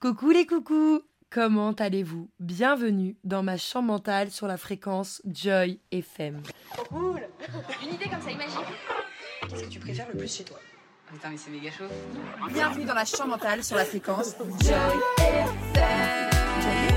Coucou les coucous Comment allez-vous? Bienvenue dans ma chambre mentale sur la fréquence Joy FM. Cool Une idée comme ça, imagine Qu'est-ce que tu préfères le plus chez toi? Putain, mais c'est méga chaud. Bienvenue dans la chambre mentale sur la fréquence Joy FM.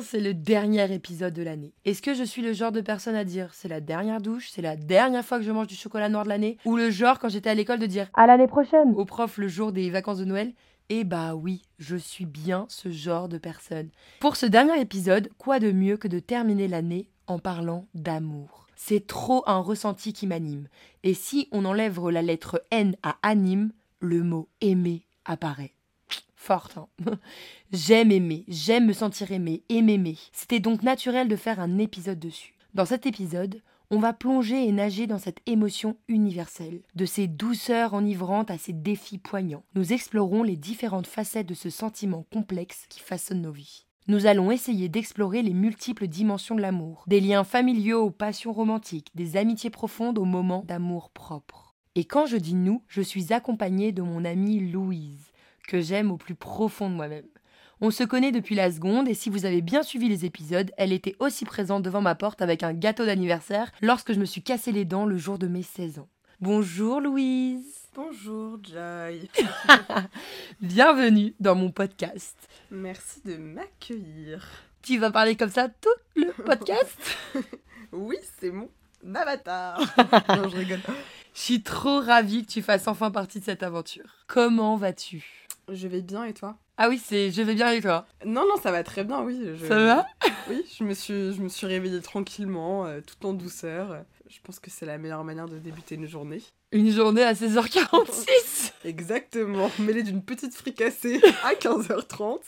C'est le dernier épisode de l'année. Est-ce que je suis le genre de personne à dire c'est la dernière douche, c'est la dernière fois que je mange du chocolat noir de l'année? Ou le genre quand j'étais à l'école de dire à l'année prochaine au prof le jour des vacances de Noël? Eh bah oui, je suis bien ce genre de personne. Pour ce dernier épisode, quoi de mieux que de terminer l'année en parlant d'amour? C'est trop un ressenti qui m'anime. Et si on enlève la lettre N à anime, le mot aimer apparaît. Forte, hein J'aime aimer, j'aime me sentir aimé et m'aimer. C'était donc naturel de faire un épisode dessus. Dans cet épisode, on va plonger et nager dans cette émotion universelle, de ses douceurs enivrantes à ses défis poignants. Nous explorons les différentes facettes de ce sentiment complexe qui façonne nos vies. Nous allons essayer d'explorer les multiples dimensions de l'amour, des liens familiaux aux passions romantiques, des amitiés profondes aux moments d'amour propre. Et quand je dis nous, je suis accompagnée de mon amie Louise, que j'aime au plus profond de moi-même. On se connaît depuis la seconde et si vous avez bien suivi les épisodes, elle était aussi présente devant ma porte avec un gâteau d'anniversaire lorsque je me suis cassé les dents le jour de mes 16 ans. Bonjour Louise. Bonjour Joy. Bienvenue dans mon podcast. Merci de m'accueillir. Tu vas parler comme ça tout le podcast? Oui, c'est mon avatar. non, je rigole. Je suis trop ravie que tu fasses enfin partie de cette aventure. Comment vas-tu? Je vais bien et toi Ah oui, c'est je vais bien avec toi. Non, non, ça va très bien, oui. je- Ça va? Oui, je me suis, je me suis réveillée tranquillement, euh, tout en douceur. Je pense que c'est la meilleure manière de débuter une journée. Une journée à 16h46 Exactement, mêlée d'une petite fricassée à 15h30.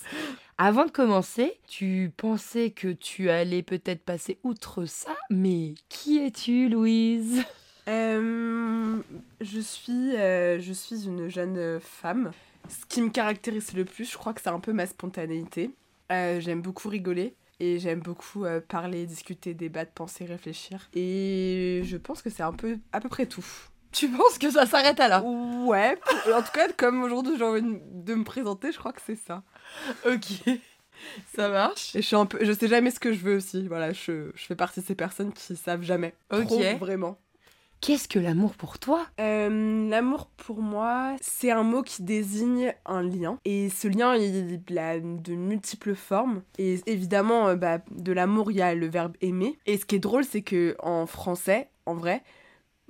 Avant de commencer, tu pensais que tu allais peut-être passer outre ça, mais qui es-tu, Louise? Euh, je, suis, euh, je suis une jeune femme. Ce qui me caractérise le plus, je crois que c'est un peu ma spontanéité. Euh, j'aime beaucoup rigoler et j'aime beaucoup euh, parler, discuter, débattre, penser, réfléchir. Et je pense que c'est un peu à peu près tout. Tu penses que ça s'arrête là? Ouais, en tout cas, comme aujourd'hui j'ai envie de de me présenter, je crois que c'est ça. Ok, ça marche. Et je suis un peu, je sais jamais ce que je veux aussi. Voilà, je, je fais partie de ces personnes qui savent jamais. Ok. Trop, vraiment. Qu'est-ce que l'amour pour toi? Euh, L'amour pour moi, c'est un mot qui désigne un lien. Et ce lien, il, a de multiples formes. Et évidemment, euh, bah, de l'amour, il y a le verbe aimer. Et ce qui est drôle, c'est que en français, en vrai,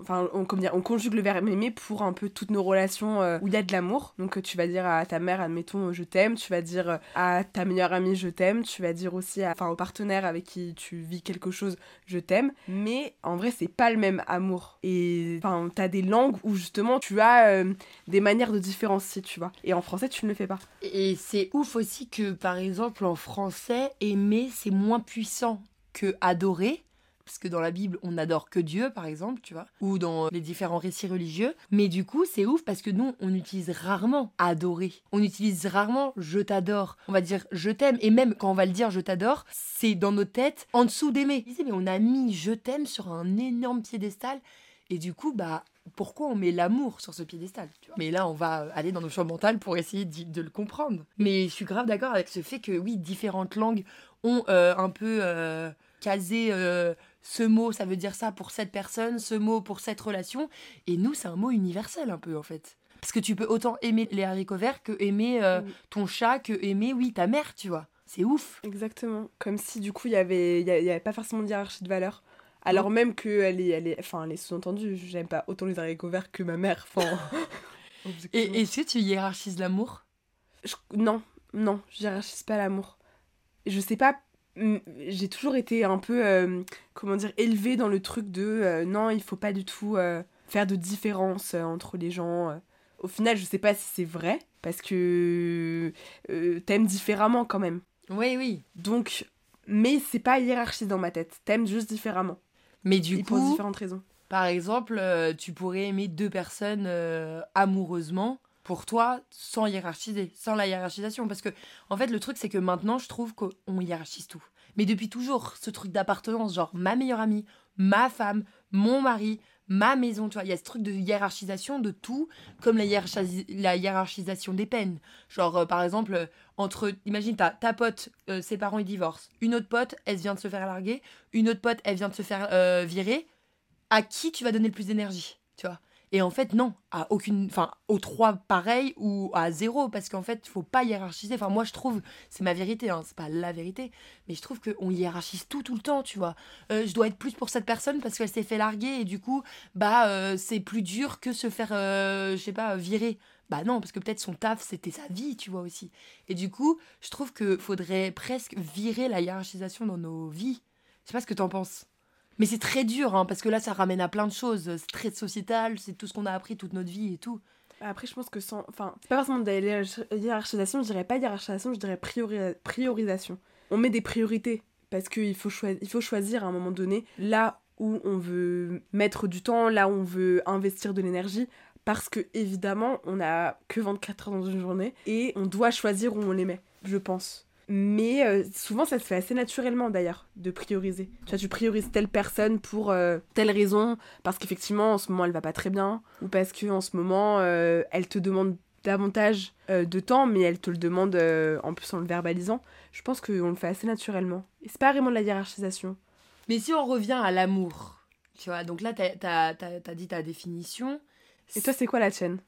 Enfin, on, dire, on conjugue le verbe aimer pour un peu toutes nos relations euh, où il y a de l'amour. Donc, tu vas dire à ta mère, admettons, je t'aime. Tu vas dire euh, à ta meilleure amie, je t'aime. Tu vas dire aussi à, enfin, au partenaire avec qui tu vis quelque chose, je t'aime. Mais en vrai, c'est pas le même amour. Et enfin, t'as des langues où justement tu as euh, des manières de différencier, tu vois. Et en français, tu ne le fais pas. Et c'est ouf aussi que, par exemple, en français, aimer, c'est moins puissant que adorer. Parce que dans la Bible, on n'adore que Dieu, par exemple, tu vois, ou dans les différents récits religieux. Mais du coup, c'est ouf parce que nous, on utilise rarement adorer. On utilise rarement je t'adore. On va dire je t'aime. Et même quand on va le dire je t'adore, c'est dans nos têtes en dessous d'aimer. Mais on a mis je t'aime sur un énorme piédestal. Et du coup, bah, pourquoi on met l'amour sur ce piédestal Mais là, on va aller dans nos champs mentales pour essayer de le comprendre. Mais je suis grave d'accord avec ce fait que, oui, différentes langues ont euh, un peu euh, casé euh, ce mot, ça veut dire ça pour cette personne, ce mot pour cette relation. Et nous, c'est un mot universel un peu, en fait. Parce que tu peux autant aimer les haricots verts que aimer euh, Oui. ton chat, que aimer, oui, ta mère, tu vois. C'est ouf. Exactement. Comme si du coup, il y avait, y avait pas forcément de hiérarchie de valeur. Alors même que elle est, elle est, enfin, elle est sous-entendue. J'aime pas autant les haricots verts que ma mère. Enfin. Et est-ce que tu hiérarchises l'amour? Je- non, non, je hiérarchise pas l'amour. Je sais pas, j'ai toujours été un peu, euh, comment dire, élevée dans le truc de euh, non, il faut pas du tout euh, faire de différence entre les gens. Au final, je sais pas si c'est vrai, parce que t'aimes différemment quand même. Oui, oui. Donc, mais c'est pas hiérarchisé dans ma tête. T'aimes juste différemment. Mais du et pour coup, différentes raisons. par exemple, tu pourrais aimer deux personnes amoureusement pour toi sans hiérarchiser, sans la hiérarchisation. Parce que, en fait, le truc, c'est que maintenant, je trouve qu'on hiérarchise tout. Mais depuis toujours, ce truc d'appartenance, genre ma meilleure amie, ma femme, mon mari, ma maison, tu vois. Il y a ce truc de hiérarchisation de tout, comme la, hiérarchis- la hiérarchisation des peines. Genre, euh, par exemple, euh, entre. Imagine, ta, ta pote, euh, ses parents, ils divorcent. Une autre pote, elle vient de se faire larguer. Une autre pote, elle vient de se faire virer. À qui tu vas donner le plus d'énergie, tu vois? Et en fait, non, à aucune, enfin, aux trois pareil ou à zéro, parce qu'en fait, il faut pas hiérarchiser. Enfin, moi, je trouve, c'est ma vérité, hein, c'est pas la vérité, mais je trouve qu'on hiérarchise tout, tout le temps, tu vois. Euh, je dois être plus pour cette personne parce qu'elle s'est fait larguer et du coup, bah, euh, c'est plus dur que se faire, euh, je sais pas, virer. Bah non, parce que peut-être son taf, c'était sa vie, tu vois aussi. Et du coup, je trouve que faudrait presque virer la hiérarchisation dans nos vies. Je sais pas ce que t'en penses. Mais c'est très dur, hein, parce que là, ça ramène à plein de choses. C'est très sociétal, c'est tout ce qu'on a appris toute notre vie et tout. Après, je pense que sans. Enfin, c'est pas forcément de la hiérarch- hiérarchisation, je dirais pas hiérarchisation, je dirais priori- priorisation. On met des priorités parce qu'il faut, il faut choisir à un moment donné là où on veut mettre du temps, là où on veut investir de l'énergie. Parce que, évidemment, on a que 24 heures dans une journée et on doit choisir où on les met, je pense. Mais euh, souvent, ça se fait assez naturellement d'ailleurs, de prioriser. Tu vois, tu priorises telle personne pour euh, telle raison, parce qu'effectivement, en ce moment, elle va pas très bien, ou parce qu'en ce moment, euh, elle te demande davantage de temps, mais elle te le demande en plus en le verbalisant. Je pense qu'on le fait assez naturellement. Et c'est pas vraiment de la hiérarchisation. Mais si on revient à l'amour, tu vois, donc là, t'as t'as- t'as- t'as dit ta définition. Et toi, c'est quoi la tienne?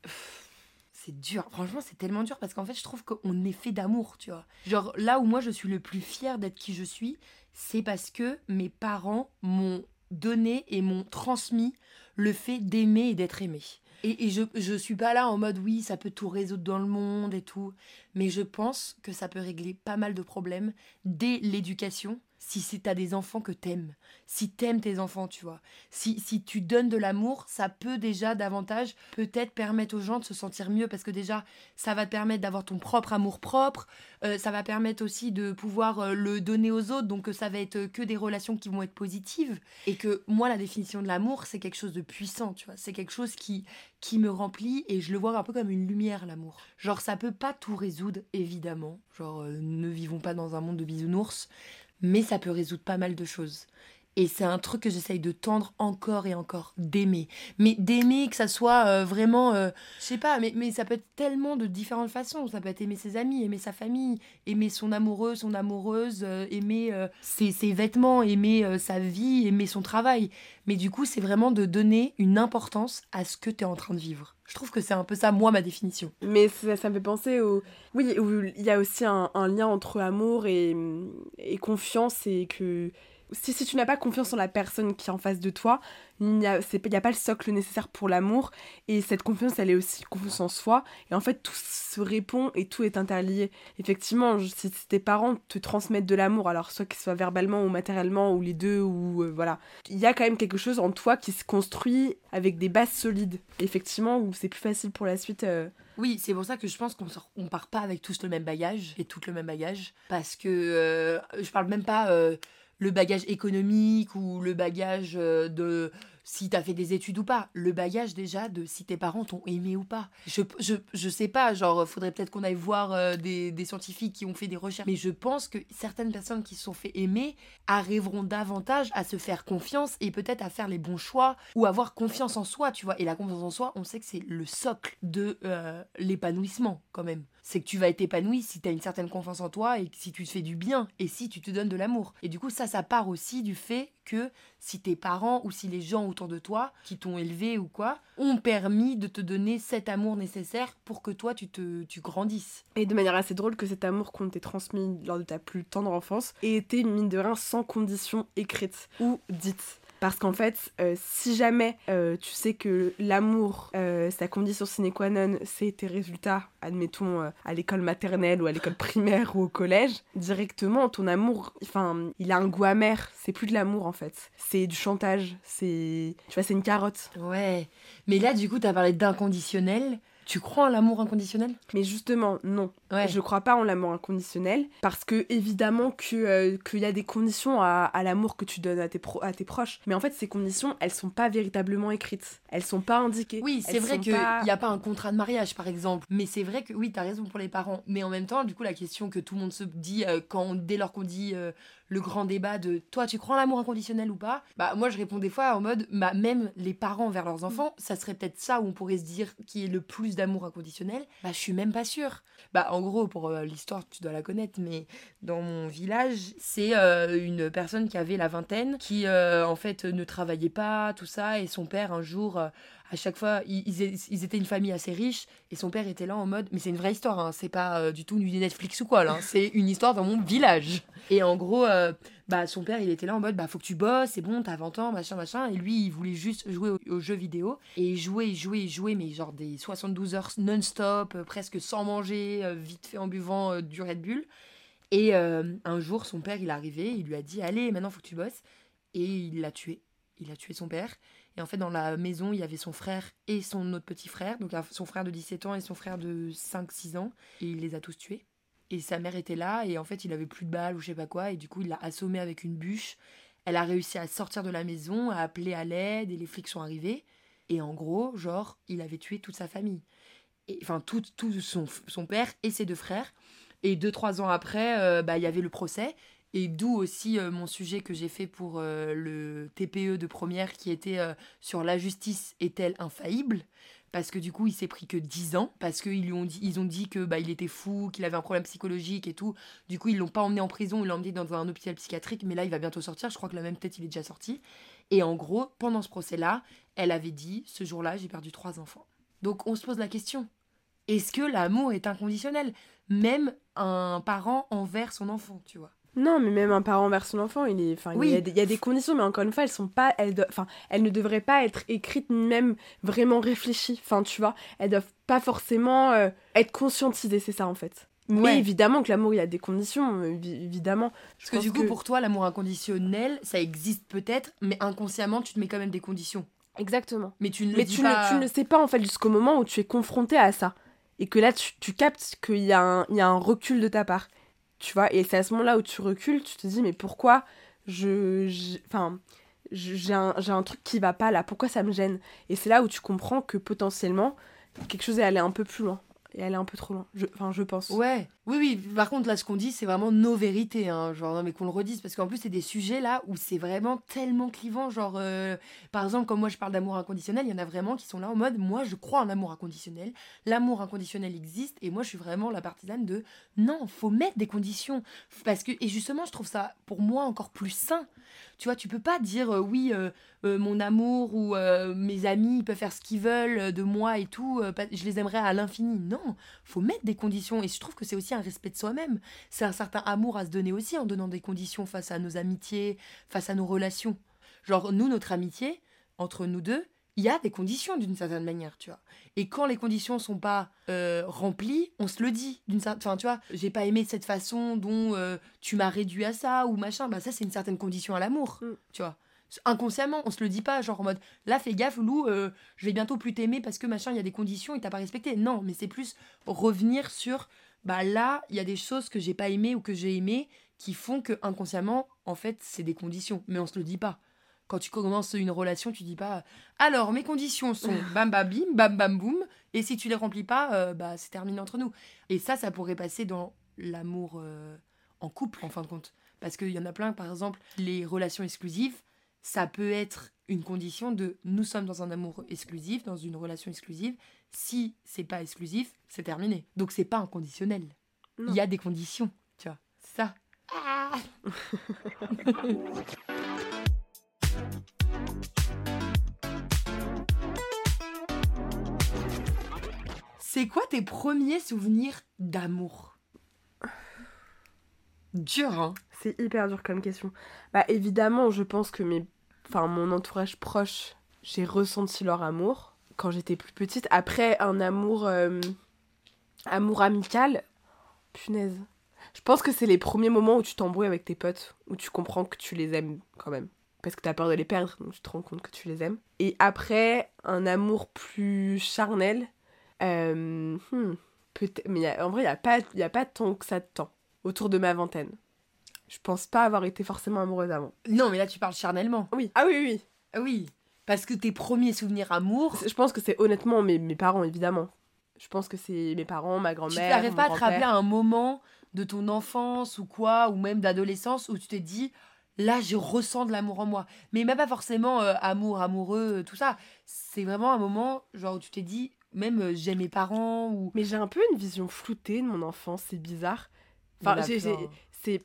C'est dur, franchement, c'est tellement dur parce qu'en fait, je trouve qu'on est fait d'amour, tu vois. Genre, là où moi je suis le plus fière d'être qui je suis, c'est parce que mes parents m'ont donné et m'ont transmis le fait d'aimer et d'être aimé. Et, et je, je suis pas là en mode oui, ça peut tout résoudre dans le monde et tout, mais je pense que ça peut régler pas mal de problèmes dès l'éducation si c'est t'as des enfants que t'aimes, si t'aimes tes enfants, tu vois. Si, si tu donnes de l'amour, ça peut déjà davantage peut-être permettre aux gens de se sentir mieux parce que déjà, ça va te permettre d'avoir ton propre amour propre, euh, ça va permettre aussi de pouvoir euh, le donner aux autres, donc euh, ça va être que des relations qui vont être positives. Et que moi, la définition de l'amour, c'est quelque chose de puissant, tu vois. C'est quelque chose qui, qui me remplit et je le vois un peu comme une lumière, l'amour. Genre, ça peut pas tout résoudre, évidemment. Genre, ne vivons pas dans un monde de bisounours, mais ça peut résoudre pas mal de choses. Et c'est un truc que j'essaye de tendre encore et encore, d'aimer. Mais d'aimer, que ça soit euh, vraiment, euh, je sais pas, mais, mais ça peut être tellement de différentes façons. Ça peut être aimer ses amis, aimer sa famille, aimer son amoureux, son amoureuse, euh, aimer ses, ses vêtements, aimer sa vie, aimer son travail. Mais du coup, c'est vraiment de donner une importance à ce que tu es en train de vivre. Je trouve que c'est un peu ça, moi, ma définition. Mais ça, me fait penser au. Oui, il y a aussi un, lien entre amour et confiance, et que si, si tu n'as pas confiance en la personne qui est en face de toi, il n'y a, a pas le socle nécessaire pour l'amour, et cette confiance, elle est aussi confiance en soi, et en fait, tout se répond et tout est interlié. Effectivement, si, tes parents te transmettent de l'amour, alors soit qu'il soit verbalement ou matériellement, ou les deux, ou euh, voilà, il y a quand même quelque chose en toi qui se construit avec des bases solides. Effectivement, où c'est plus facile pour la suite. euh, Oui, c'est pour ça que je pense qu'on sort- on part pas avec tous le même bagage et tout le même bagage. Parce que euh, je parle même pas euh, le bagage économique ou le bagage euh, de si t'as fait des études ou pas. Le bagage déjà de si tes parents t'ont aimé ou pas. Je, je, je sais pas, genre, faudrait peut-être qu'on aille voir euh, des, des scientifiques qui ont fait des recherches. Mais je pense que certaines personnes qui se sont fait aimer arriveront davantage à se faire confiance et peut-être à faire les bons choix ou avoir confiance en soi, tu vois. Et la confiance en soi, on sait que c'est le socle de euh, l'épanouissement quand même. C'est que tu vas être épanoui si tu as une certaine confiance en toi et si tu te fais du bien et si tu te donnes de l'amour. Et du coup, ça, ça part aussi du fait que si tes parents ou si les gens autour de toi qui t'ont élevé ou quoi ont permis de te donner cet amour nécessaire pour que toi tu te tu grandisses. Et de manière assez drôle que cet amour qu'on t'ait transmis lors de ta plus tendre enfance ait été, mine de rien, sans condition écrite ou dite. Parce qu'en fait, euh, si jamais euh, tu sais que l'amour, euh, sa condition sine qua non, c'est tes résultats, admettons, euh, à l'école maternelle ou à l'école primaire ou au collège, directement, ton amour, il a un goût amer. C'est plus de l'amour, en fait. C'est du chantage. C'est, tu vois, c'est une carotte. Ouais. Mais là, du coup, tu as parlé d'inconditionnel. Tu crois en l'amour inconditionnel? Mais justement, non. Ouais. Je crois pas en l'amour inconditionnel parce que évidemment que euh, qu'il y a des conditions à, à l'amour que tu donnes à tes, pro- à tes proches. Mais en fait, ces conditions, elles sont pas véritablement écrites. Elles sont pas indiquées. Oui, c'est vrai qu'il n'y pas- a pas un contrat de mariage, par exemple. Mais c'est vrai que oui, tu as raison pour les parents. Mais en même temps, du coup, la question que tout le monde se dit euh, quand, dès lors qu'on dit euh, le grand débat de toi, tu crois en l'amour inconditionnel ou pas? Bah, moi, je réponds des fois en mode, bah, même les parents vers leurs enfants, ça serait peut-être ça où on pourrait se dire qui est le plus d'amour inconditionnel. Bah, je suis même pas sûre. Bah, en gros, pour euh, l'histoire, tu dois la connaître, mais dans mon village, c'est euh, une personne qui avait la vingtaine, qui euh, en fait ne travaillait pas, tout ça, et son père, un jour, à chaque fois, ils, étaient une famille assez riche, et son père était là en mode, mais c'est une vraie histoire, hein, c'est pas euh, du tout du Netflix ou quoi, hein, c'est une histoire dans mon village. Et en gros, euh, bah, son père, il était là en mode, bah, faut que tu bosses, c'est bon, t'as 20 ans, machin, machin. Et lui, il voulait juste jouer aux, jeux vidéo. Et il jouait, il mais genre des 72 heures non-stop, euh, presque sans manger, vite fait en buvant du Red Bull. Et un jour, son père, il est arrivé, il lui a dit, allez, maintenant, faut que tu bosses. Et il l'a tué. Il a tué son père. Et en fait, dans la maison, il y avait son frère et son autre petit frère. Donc, son frère de 17 ans et son frère de 5-6 ans. Et il les a tous tués. Et sa mère était là, et en fait, il avait plus de balles ou je sais pas quoi, et du coup, il l'a assommée avec une bûche. Elle a réussi à sortir de la maison, à appeler à l'aide, et les flics sont arrivés. Et en gros, genre, il avait tué toute sa famille. Et, enfin, tout, tout son, son père et ses deux frères. Et deux, trois ans après, euh, bah, il y avait le procès. Et d'où aussi euh, mon sujet que j'ai fait pour euh, le TPE de première, qui était euh, sur la justice est-elle infaillible? Parce que du coup il s'est pris que 10 ans parce qu'ils ont ont dit que bah il était fou qu'il avait un problème psychologique et tout. Du coup ils l'ont pas emmené en prison ils l'ont emmené dans un hôpital psychiatrique mais là il va bientôt sortir. Je crois que la même tête il est déjà sorti. Et en gros pendant ce procès là elle avait dit ce jour-là j'ai perdu trois enfants. Donc on se pose la question est-ce que l'amour est inconditionnel? Même un parent envers son enfant tu vois Non, mais même un parent vers son enfant, il, est... enfin, Oui. il, y a des, il y a des conditions, mais encore une fois, elles sont pas, elles, do- enfin, elles ne devraient pas être écrites ni même vraiment réfléchies. Enfin, tu vois, elles doivent pas forcément euh, être conscientisées, c'est ça en fait. Mais Ouais. évidemment que l'amour, il y a des conditions, euh, évi- évidemment. Je parce que du coup pour toi l'amour inconditionnel ça existe peut-être mais inconsciemment tu te mets quand même des conditions Exactement. mais tu ne le Mais dis tu, pas ne, tu ne le sais pas en fait jusqu'au moment où tu es confronté à ça. Et que là, tu, tu captes qu'il y, a un- il y a un recul de ta part. Tu vois, et c'est à ce moment-là où tu recules, tu te dis, mais pourquoi je. Enfin. J'ai un, j'ai un truc qui va pas là, pourquoi ça me gêne? Et c'est là où tu comprends que potentiellement, quelque chose est allé un peu plus loin. Et aller un peu trop loin. Je- Enfin, je pense. Ouais, oui, oui. Par contre, là, ce qu'on dit, c'est vraiment nos vérités. Hein. Genre, non, mais qu'on le redise. Parce qu'en plus, c'est des sujets là où c'est vraiment tellement clivant. Genre, euh, par exemple, comme moi, je parle d'amour inconditionnel, il y en a vraiment qui sont là en mode moi, je crois en amour inconditionnel. L'amour inconditionnel existe. Et moi, je suis vraiment la partisane de non, faut mettre des conditions. Parce que, et justement, je trouve ça pour moi encore plus sain. Tu vois, tu peux pas dire euh, oui, euh, mon amour ou mes amis peuvent faire ce qu'ils veulent de moi et tout, je les aimerais à l'infini. Non, faut mettre des conditions. Et je trouve que c'est aussi un respect de soi-même. C'est un certain amour à se donner aussi en donnant des conditions face à nos amitiés, face à nos relations. Genre, nous, notre amitié, entre nous deux, il y a des conditions d'une certaine manière, tu vois. Et quand les conditions sont pas euh, remplies, on se le dit d'une certaine. Enfin, tu vois, j'ai pas aimé cette façon dont euh, tu m'as réduit à ça ou machin. Bah, ça, c'est une certaine condition à l'amour, Mm. tu vois. Inconsciemment, on se le dit pas, genre en mode là, fais gaffe, Lou, euh, je vais bientôt plus t'aimer parce que machin, il y a des conditions et t'as pas respecté. Non, mais c'est plus revenir sur bah là, il y a des choses que j'ai pas aimées ou que j'ai aimées qui font que inconsciemment, en fait, c'est des conditions. Mais on se le dit pas. Quand tu commences une relation, tu dis pas alors mes conditions sont bam bam bim, bam bam boum, et si tu les remplis pas, euh, bah c'est terminé entre nous. Et ça, ça pourrait passer dans l'amour euh, en couple, en fin de compte. Parce qu'il y en a plein, par exemple, les relations exclusives, ça peut être une condition de nous sommes dans un amour exclusif, dans une relation exclusive. Si c'est pas exclusif, c'est terminé. Donc c'est pas inconditionnel. Il y a des conditions, tu vois. C'est ça. C'est quoi tes premiers souvenirs d'amour? Dur, hein C'est hyper dur comme question. Bah évidemment, je pense que mes, enfin mon entourage proche, j'ai ressenti leur amour quand j'étais plus petite. Après un amour, euh, amour amical, punaise. Je pense que c'est les premiers moments où tu t'embrouilles avec tes potes, où tu comprends que tu les aimes quand même. Parce que t'as peur de les perdre, donc tu te rends compte que tu les aimes. Et après, un amour plus charnel. euh, hmm, peut-être, mais en vrai, il n'y a, pas- y a pas tant que ça de temps. Autour de ma vingtaine. Je pense pas avoir été forcément amoureuse avant. Non, mais là tu parles charnellement. Oui. Ah oui, oui, Ah oui, parce que tes premiers souvenirs amour. Je pense que c'est honnêtement mes, mes parents, évidemment. Je pense que c'est mes parents, ma tu grand-mère. n'arrives mon pas à te rappeler un moment de ton enfance ou quoi, ou même d'adolescence, où tu t'es dit, là, je ressens de l'amour en moi. Mais même pas forcément euh, amour, amoureux, tout ça. C'est vraiment un moment, genre, où tu t'es dit, même euh, j'aime mes parents, ou... Mais j'ai un peu une vision floutée de mon enfance, c'est bizarre. Enfin, j'ai-.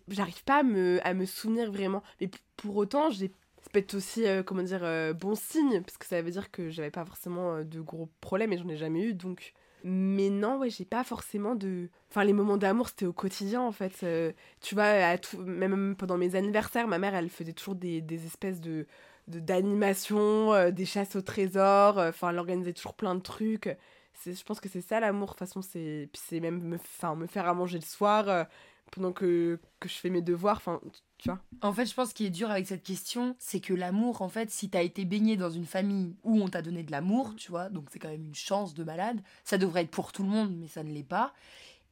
J'arrive pas à me, souvenir vraiment. Mais pour autant, j'ai, peut être aussi, euh, comment dire, euh, bon signe, parce que ça veut dire que j'avais pas forcément euh, de gros problèmes et j'en ai jamais eu, donc. Mais non, ouais, j'ai pas forcément de. Enfin, les moments d'amour, c'était au quotidien, en fait. Tu vois, à tout... même pendant mes anniversaires, ma mère, elle faisait toujours des, espèces de d'animation, des chasses au trésor, enfin, elle organisait toujours plein de trucs. Je pense que c'est ça l'amour, de toute façon, c'est, c'est même me, me faire à manger le soir pendant que, que je fais mes devoirs, enfin, tu- vois. En fait, je pense qu'il est dur avec cette question, c'est que l'amour, en fait, si t'as été baigné dans une famille où on t'a donné de l'amour, tu vois, donc c'est quand même une chance de malade, ça devrait être pour tout le monde, mais ça ne l'est pas.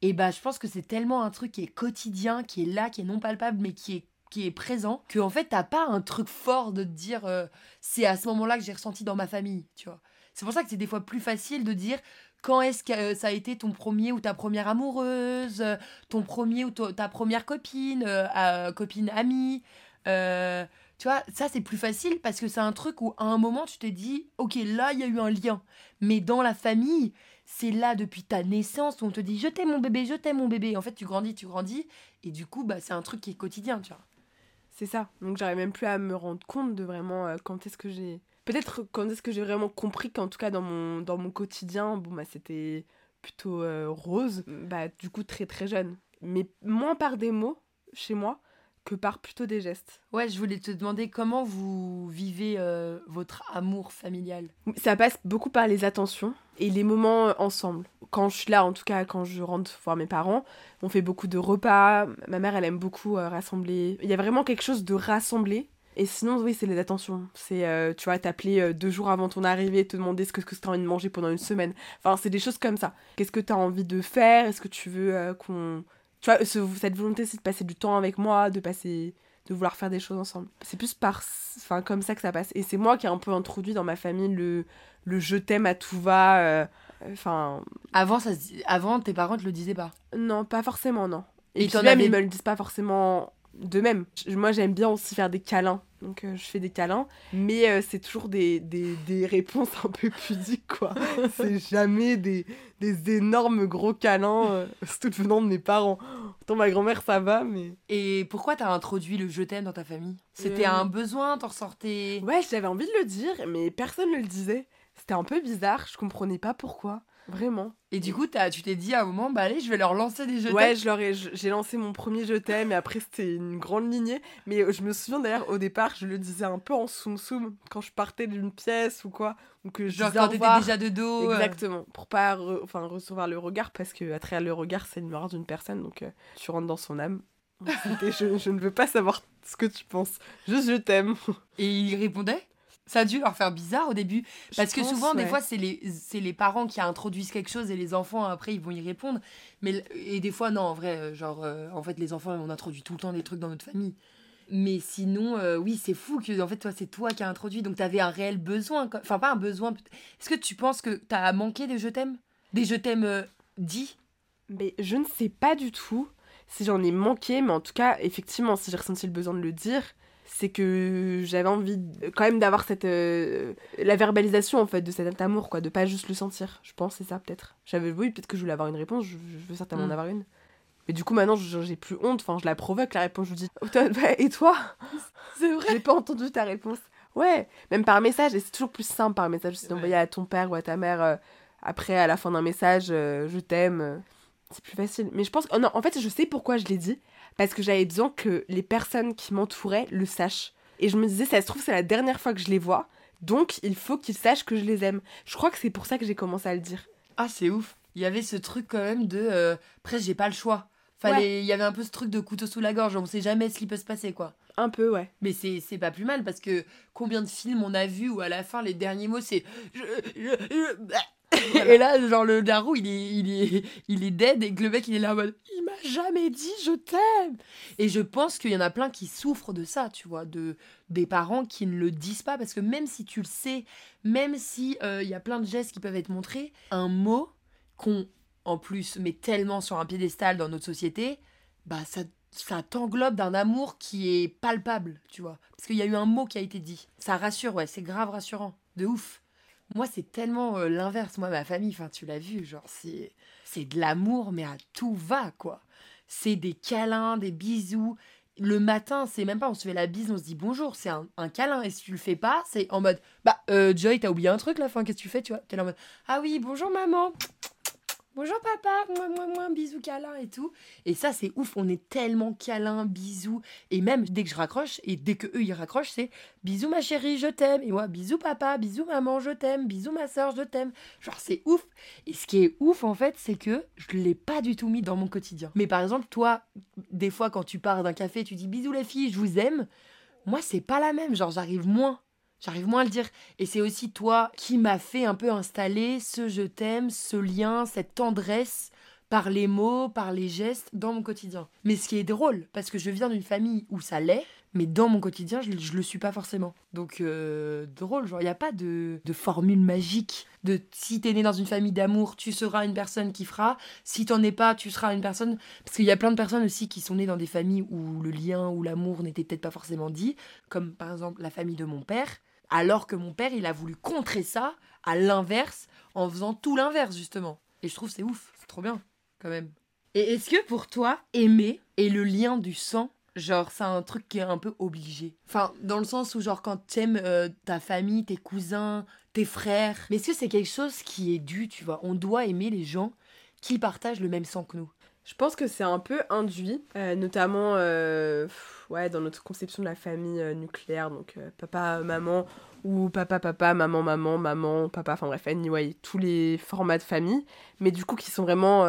Et bah, je pense que c'est tellement un truc qui est quotidien, qui est là, qui est non palpable, mais qui est qui est présent, que en fait t'as pas un truc fort de te dire euh, c'est à ce moment-là que j'ai ressenti dans ma famille, tu vois. C'est pour ça que c'est des fois plus facile de dire quand est-ce que euh, ça a été ton premier ou ta première amoureuse, euh, ton premier ou ta première copine, euh, copine amie. tu vois, ça c'est plus facile parce que c'est un truc où à un moment tu t'es dit, ok, là il y a eu un lien. Mais dans la famille, c'est là depuis ta naissance où on te dit, je t'aime mon bébé, je t'aime mon bébé. En fait, tu grandis, tu grandis. Et du coup, bah, c'est un truc qui est quotidien, tu vois. C'est ça. Donc j'arrive même plus à me rendre compte de vraiment quand est-ce que j'ai. Peut-être quand est-ce que j'ai vraiment compris qu'en tout cas dans mon, dans mon quotidien, bon bah c'était plutôt euh, rose, bah du coup très très jeune. Mais moins par des mots chez moi que par plutôt des gestes. Ouais, je voulais te demander comment vous vivez euh, votre amour familial? Ça passe beaucoup par les attentions et les moments euh, ensemble. Quand je suis là, en tout cas quand je rentre voir mes parents, on fait beaucoup de repas. Ma mère, elle aime beaucoup euh, rassembler. Il y a vraiment quelque chose de rassemblé. Et sinon, oui, c'est les attentions. C'est, euh, tu vois, t'appeler euh, deux jours avant ton arrivée, te demander ce que, ce que t'as envie de manger pendant une semaine. Enfin, c'est des choses comme ça. Qu'est-ce que t'as envie de faire? Est-ce que tu veux euh, qu'on... Tu vois, ce- cette volonté, c'est de passer du temps avec moi, de passer... de vouloir faire des choses ensemble. C'est plus par... Enfin, comme ça que ça passe. Et c'est moi qui ai un peu introduit dans ma famille le, le je t'aime à tout va. euh, Enfin, Avant, ça se dit- Avant, tes parents te le disaient pas? non, pas forcément, non. Et Et, puis t'en même, ils me le disent pas forcément de même. Moi, j'aime bien aussi faire des câlins. Donc, euh, je fais des câlins. Mais euh, c'est toujours des, des, des réponses un peu pudiques, quoi. c'est jamais des, des énormes gros câlins, euh, surtout venant de mes parents. Pourtant, ma grand-mère, ça va, mais... Et pourquoi t'as introduit le je t'aime dans ta famille? C'était Euh, un besoin, t'en ressortais? Ouais, j'avais envie de le dire, mais personne ne le disait. C'était un peu bizarre, je comprenais pas pourquoi. Vraiment. Et du coup, t'as- tu t'es dit à un moment, bah allez, je vais leur lancer des je Ouais, je leur ai- j'ai lancé mon premier je t'aime et après c'était une grande lignée. Mais euh, je me souviens d'ailleurs au départ, je le disais un peu en soum soum quand je partais d'une pièce ou quoi. Ou que je Genre quand t'étais déjà de dos. euh, Exactement, pour pas re- enfin, recevoir le regard parce que à travers le regard c'est une mémoire d'une personne donc euh, tu rentres dans son âme. Je, je ne veux pas savoir ce que tu penses, juste je t'aime. Et ils répondaient ça a dû leur faire bizarre au début. Parce Je que pense, souvent, des fois, c'est les, les parents qui introduisent quelque chose et les enfants, après, ils vont y répondre. Mais, et des fois, non, en vrai, euh, genre, euh, en fait, les enfants, on introduit tout le temps des trucs dans notre famille. Mais sinon, euh, oui, c'est fou que, en fait, toi, c'est toi qui as introduit. Donc, t'avais un réel besoin. Enfin, pas un besoin. Est-ce que tu penses que t'as manqué des je t'aime? Des je t'aime euh, dits? Mais je ne sais pas du tout si j'en ai manqué, mais en tout cas, effectivement, si j'ai ressenti le besoin de le dire, c'est que j'avais envie quand même d'avoir cette euh, la verbalisation en fait de cet amour quoi, de pas juste le sentir. Je pense c'est ça peut-être. J'avais oui, peut-être que je voulais avoir une réponse, je, je veux certainement Mm. en avoir une. Mais du coup maintenant je- j'ai plus honte, enfin je la provoque la réponse, je lui dis Oh, toi, bah, et toi? C'est vrai J'ai pas entendu ta réponse. Ouais, même par message et c'est toujours plus simple par message Ouais. d'envoyer à ton père ou à ta mère euh, après à la fin d'un message euh, je t'aime. c'est plus facile. Mais je pense. Oh non, en fait, je sais pourquoi je l'ai dit. Parce que j'avais besoin que les personnes qui m'entouraient le sachent. Et je me disais, ça se trouve, c'est la dernière fois que je les vois. Donc, il faut qu'ils sachent que je les aime. Je crois que c'est pour ça que j'ai commencé à le dire. Ah, c'est ouf. Il y avait ce truc quand même de. Euh, presque, j'ai pas le choix. Fallait, Il y avait un peu ce truc de couteau sous la gorge. On sait jamais ce qui peut se passer, quoi. Un peu, ouais. Mais c'est c'est pas plus mal parce que combien de films on a vu où à la fin les derniers mots c'est je, je, je- et là genre le daron il est il est il est dead et que le mec il est là en mode il m'a jamais dit je t'aime et je pense qu'il y en a plein qui souffrent de ça tu vois de des parents qui ne le disent pas parce que même si tu le sais même si euh, il y a plein de gestes qui peuvent être montrés un mot qu'on en plus met tellement sur un piédestal dans notre société bah ça, ça t'englobe d'un amour qui est palpable, tu vois. Parce qu'il y a eu un mot qui a été dit. Ça rassure, ouais, c'est grave rassurant. De ouf. Moi, c'est tellement euh, l'inverse. Moi, ma famille, enfin, tu l'as vu, genre, c'est, de l'amour, mais à tout va, quoi. C'est des câlins, des bisous. Le matin, c'est même pas on se fait la bise, on se dit bonjour, c'est un, câlin. Et si tu le fais pas, c'est en mode, bah, euh, Joy, t'as oublié un truc, la fin, qu'est-ce que tu fais, tu vois? T'es en mode, ah oui, bonjour maman, bonjour papa, moi, moi, moi, bisous, câlin et tout. Et ça, c'est ouf, on est tellement câlin, bisous. Et même dès que je raccroche, et dès que eux ils raccrochent, c'est bisous ma chérie, je t'aime. Et moi, bisous papa, bisous maman, je t'aime, bisous ma soeur, je t'aime. Genre, c'est ouf. Et ce qui est ouf, en fait, c'est que je l'ai pas du tout mis dans mon quotidien. Mais par exemple, toi, des fois, quand tu pars d'un café, tu dis bisous les filles, je vous aime. Moi, c'est pas la même. Genre, j'arrive moins. J'arrive moins à le dire. Et c'est aussi toi qui m'a fait un peu installer ce je t'aime, ce lien, cette tendresse par les mots, par les gestes dans mon quotidien. Mais ce qui est drôle, parce que je viens d'une famille où ça l'est, mais dans mon quotidien, je, je le suis pas forcément. Donc, euh, drôle, genre, il n'y a pas de, de formule magique de si t'es né dans une famille d'amour, tu seras une personne qui fera. Si t'en es pas, tu seras une personne. Parce qu'il y a plein de personnes aussi qui sont nées dans des familles où le lien ou l'amour n'était peut-être pas forcément dit, comme par exemple la famille de mon père. Alors que mon père, il a voulu contrer ça à l'inverse, en faisant tout l'inverse, justement. Et je trouve c'est ouf, c'est trop bien, quand même. Et est-ce que pour toi, aimer et le lien du sang, genre, c'est un truc qui est un peu obligé Enfin, dans le sens où, genre, quand t'aimes euh, ta famille, tes cousins, tes frères, mais est-ce que c'est quelque chose qui est dû, tu vois? On doit aimer les gens qui partagent le même sang que nous. Je pense que c'est un peu induit, euh, notamment euh, ouais, dans notre conception de la famille euh, nucléaire, donc papa, maman, ou papa, papa, maman, maman, maman, papa, enfin bref, anyway, tous les formats de famille, mais du coup qui sont vraiment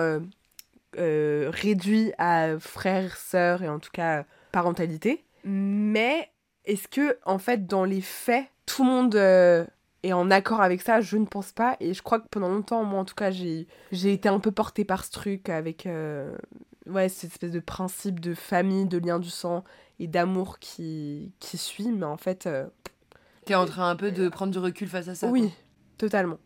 réduits à frères, sœurs et en tout cas parentalité. Mais est-ce que, en fait, dans les faits, tout le monde est en accord avec ça Je ne pense pas. Et je crois que pendant longtemps, moi en tout cas, j'ai été un peu portée par ce truc avec euh, ouais, cette espèce de principe de famille, de lien du sang et d'amour qui, qui suit. Mais en fait, euh, T'es en train un peu de prendre du recul face à ça. oui, quoi. totalement.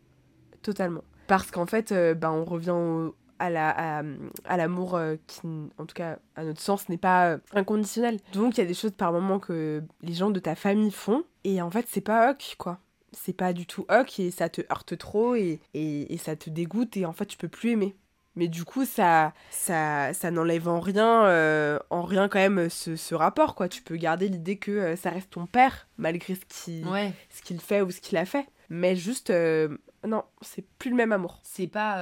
Totalement. Parce qu'en fait, euh, ben, on revient au- à la à, à l'amour euh, qui, en tout cas, à notre sens, n'est pas euh, inconditionnel. Donc, il y a des choses par moment que les gens de ta famille font. Et en fait, c'est pas ok, quoi. C'est pas du tout ok et ça te heurte trop et, et, et ça te dégoûte et en fait, tu peux plus aimer. Mais du coup, ça, ça, ça n'enlève en rien, euh, en rien quand même ce, ce rapport, quoi. Tu peux garder l'idée que euh, ça reste ton père, malgré ce qu'il Ouais. ce qu'il fait ou ce qu'il a fait. Mais juste, euh, non, c'est plus le même amour. C'est pas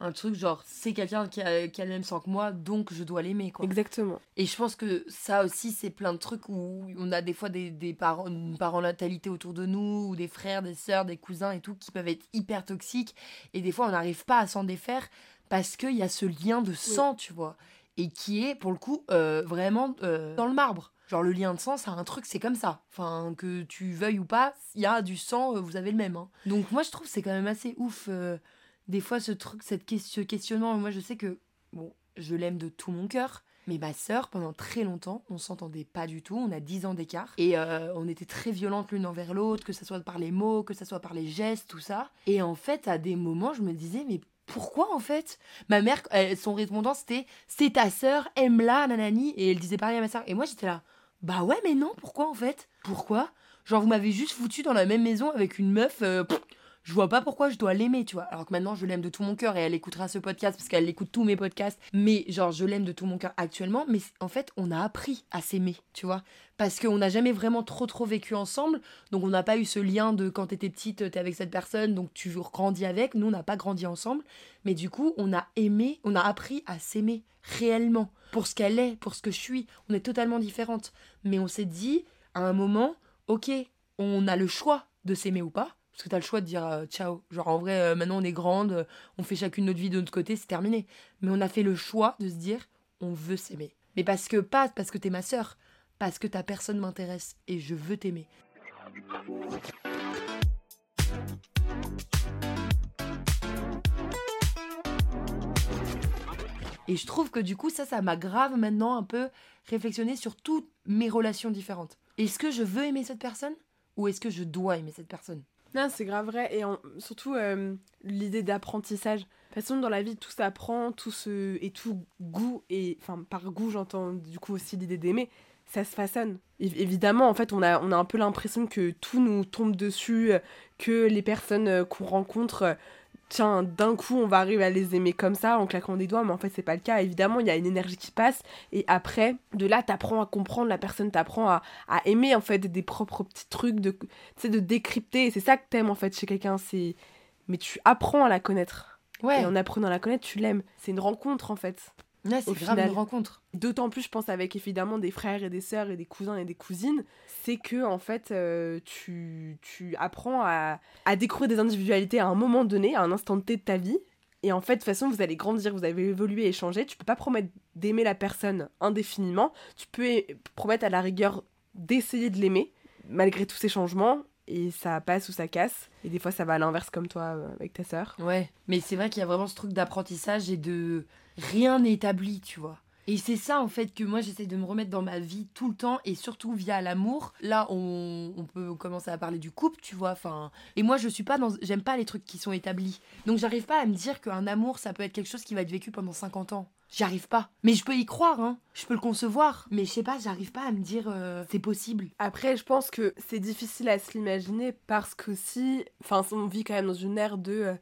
un truc genre, c'est quelqu'un qui a, qui a le même sang que moi, donc je dois l'aimer, quoi. Exactement. Et je pense que ça aussi, c'est plein de trucs où on a des fois des, des parents, une parentalité autour de nous, ou des frères, des sœurs, des cousins et tout, qui peuvent être hyper toxiques. Et des fois, on n'arrive pas à s'en défaire parce qu'il y a ce lien de sang, tu vois. Et qui est, pour le coup, euh, vraiment euh, dans le marbre. Genre, le lien de sang, c'est un truc, c'est comme ça. Enfin, que tu veuilles ou pas, il y a du sang, euh, vous avez le même. hein. Donc, moi, je trouve que c'est quand même assez ouf. euh, des fois, ce truc, cette ce questionnement. Moi, je sais que, bon, je l'aime de tout mon cœur. Mais ma sœur, pendant très longtemps, on s'entendait pas du tout. On a 10 ans d'écart. Et euh, on était très violentes l'une envers l'autre, que ce soit par les mots, que ce soit par les gestes, tout ça. Et en fait, à des moments, je me disais, mais pourquoi en fait? Ma mère, son répondant, c'était c'est ta sœur, aime-la, nanani. Et elle disait pareil à ma sœur. Et moi, j'étais là, bah ouais, mais non, pourquoi en fait? Pourquoi? Genre, vous m'avez juste foutu dans la même maison avec une meuf. euh, je vois pas pourquoi je dois l'aimer, tu vois. Alors que maintenant, je l'aime de tout mon cœur et elle écoutera ce podcast parce qu'elle écoute tous mes podcasts. Mais genre, je l'aime de tout mon cœur actuellement. Mais en fait, on a appris à s'aimer, tu vois. Parce qu'on n'a jamais vraiment trop trop vécu ensemble. Donc, on n'a pas eu ce lien de quand t'étais petite, t'es avec cette personne, donc tu grandis avec. Nous, on n'a pas grandi ensemble. Mais du coup, on a aimé, on a appris à s'aimer réellement. Pour ce qu'elle est, pour ce que je suis. On est totalement différentes. Mais on s'est dit, à un moment, ok, on a le choix de s'aimer ou pas. Parce que t'as le choix de dire euh, ciao. Genre en vrai, euh, maintenant on est grande, euh, on fait chacune notre vie de notre côté, c'est terminé. Mais on a fait le choix de se dire on veut s'aimer. Mais parce que, pas parce que t'es ma sœur, parce que ta personne m'intéresse et je veux t'aimer. Et je trouve que du coup, ça, ça m'a grave maintenant un peu réflexionné sur toutes mes relations différentes. Est-ce que je veux aimer cette personne ou est-ce que je dois aimer cette personne? Non, c'est grave vrai. Et en- surtout, euh, l'idée d'apprentissage. toute façon, dans la vie, tout s'apprend, tout se... et tout goût, et enfin, par goût, j'entends du coup aussi l'idée d'aimer, ça se façonne. Évidemment, en fait, on a, on a un peu l'impression que tout nous tombe dessus, euh, que les personnes euh, qu'on rencontre, tiens, d'un coup, on va arriver à les aimer comme ça, en claquant des doigts, mais en fait, c'est pas le cas. Évidemment, il y a une énergie qui passe, et après, de là, t'apprends à comprendre, la personne t'apprend à, à aimer, en fait, des propres petits trucs, de, tu sais, de décrypter, c'est ça que t'aimes, en fait, chez quelqu'un, c'est... Mais tu apprends à la connaître. Ouais, Et en apprenant à la connaître, tu l'aimes. C'est une rencontre, en fait. Ouais, c'est grave final. une rencontre. D'autant plus, je pense, avec évidemment des frères et des sœurs et des cousins et des cousines, c'est que en fait, euh, tu, tu apprends à, à découvrir des individualités à un moment donné, à un instant T de ta vie. Et en fait, de toute façon, vous allez grandir, vous avez évolué et changé. Tu peux pas promettre d'aimer la personne indéfiniment. Tu peux promettre à la rigueur d'essayer de l'aimer, malgré tous ces changements. Et ça passe ou ça casse. Et des fois, ça va à l'inverse, comme toi euh, avec ta sœur. Ouais, mais c'est vrai qu'il y a vraiment ce truc d'apprentissage et de rien n'est établi, tu vois. Et c'est ça en fait que moi j'essaie de me remettre dans ma vie tout le temps et surtout via l'amour. Là on, peut commencer à parler du couple, tu vois. Enfin, et moi je suis pas dans, j'aime pas les trucs qui sont établis. Donc j'arrive pas à me dire qu'un amour ça peut être quelque chose qui va être vécu pendant 50 ans. J'y arrive pas. Mais je peux y croire, hein. Je peux le concevoir. Mais je sais pas, j'arrive pas à me dire euh, c'est possible. Après, je pense que c'est difficile à se l'imaginer parce que si. Enfin, on vit quand même dans une ère de. euh,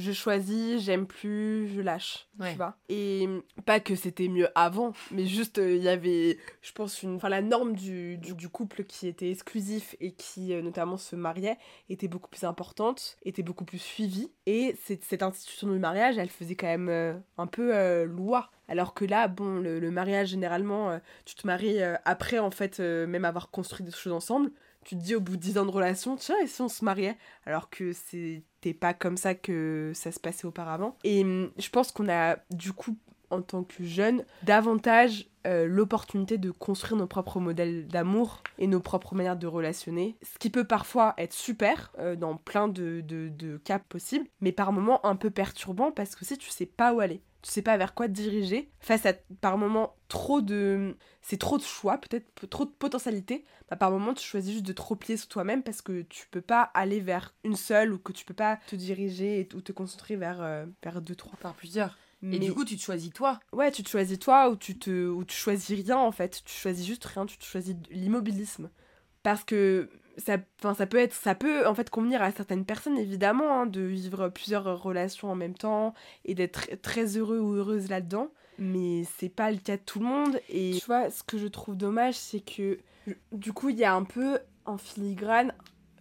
je choisis, j'aime plus, je lâche. Ouais. Tu vois Et pas que c'était mieux avant, mais juste euh, il y avait, je pense, une. Enfin, la norme du, du, du couple qui était exclusif et qui euh, notamment se mariait était beaucoup plus importante, était beaucoup plus suivie. Et cette, cette institution du mariage, elle faisait quand même euh, un peu loi. Alors que là, bon, le, le mariage, généralement, tu te maries après, en fait, même avoir construit des choses ensemble. Tu te dis au bout de 10 ans de relation, tiens, et si on se mariait Alors que c'était pas comme ça que ça se passait auparavant. Et hum, je pense qu'on a, du coup, en tant que jeune, davantage euh, l'opportunité de construire nos propres modèles d'amour et nos propres manières de relationner. Ce qui peut parfois être super euh, dans plein de, de, de cas possibles, mais par moments un peu perturbant parce que si tu sais pas où aller, tu sais pas vers quoi te diriger, face à par moments trop de. C'est trop de choix, peut-être trop de potentialités, bah, par moments tu choisis juste de trop plier sur toi-même parce que tu peux pas aller vers une seule ou que tu peux pas te diriger et- ou te concentrer vers, euh, vers deux, trois. Par plusieurs. Mais Et du coup tu te choisis toi. ouais, tu te choisis toi ou tu te ou tu choisis rien en fait, tu choisis juste rien, tu te choisis l'immobilisme parce que ça ça peut être ça peut en fait convenir à certaines personnes évidemment hein, de vivre plusieurs relations en même temps et d'être très- heureux ou heureuse là-dedans, mais c'est pas le cas de tout le monde. Et tu vois ce que je trouve dommage c'est que du coup il y a un peu en filigrane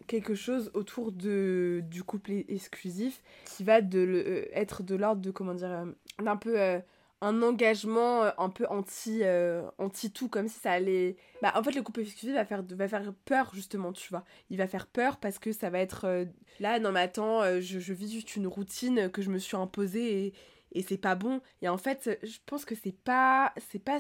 quelque chose autour de du couple exclusif qui va de euh, être de l'ordre de comment dire euh, d'un peu euh, un engagement euh, un peu anti euh, anti tout comme si ça allait bah en fait le couple exclusif va faire va faire peur justement tu vois. Il va faire peur parce que ça va être euh, là non mais attends je, je vis juste une routine que je me suis imposée et, et c'est pas bon. Et en fait je pense que c'est pas c'est pas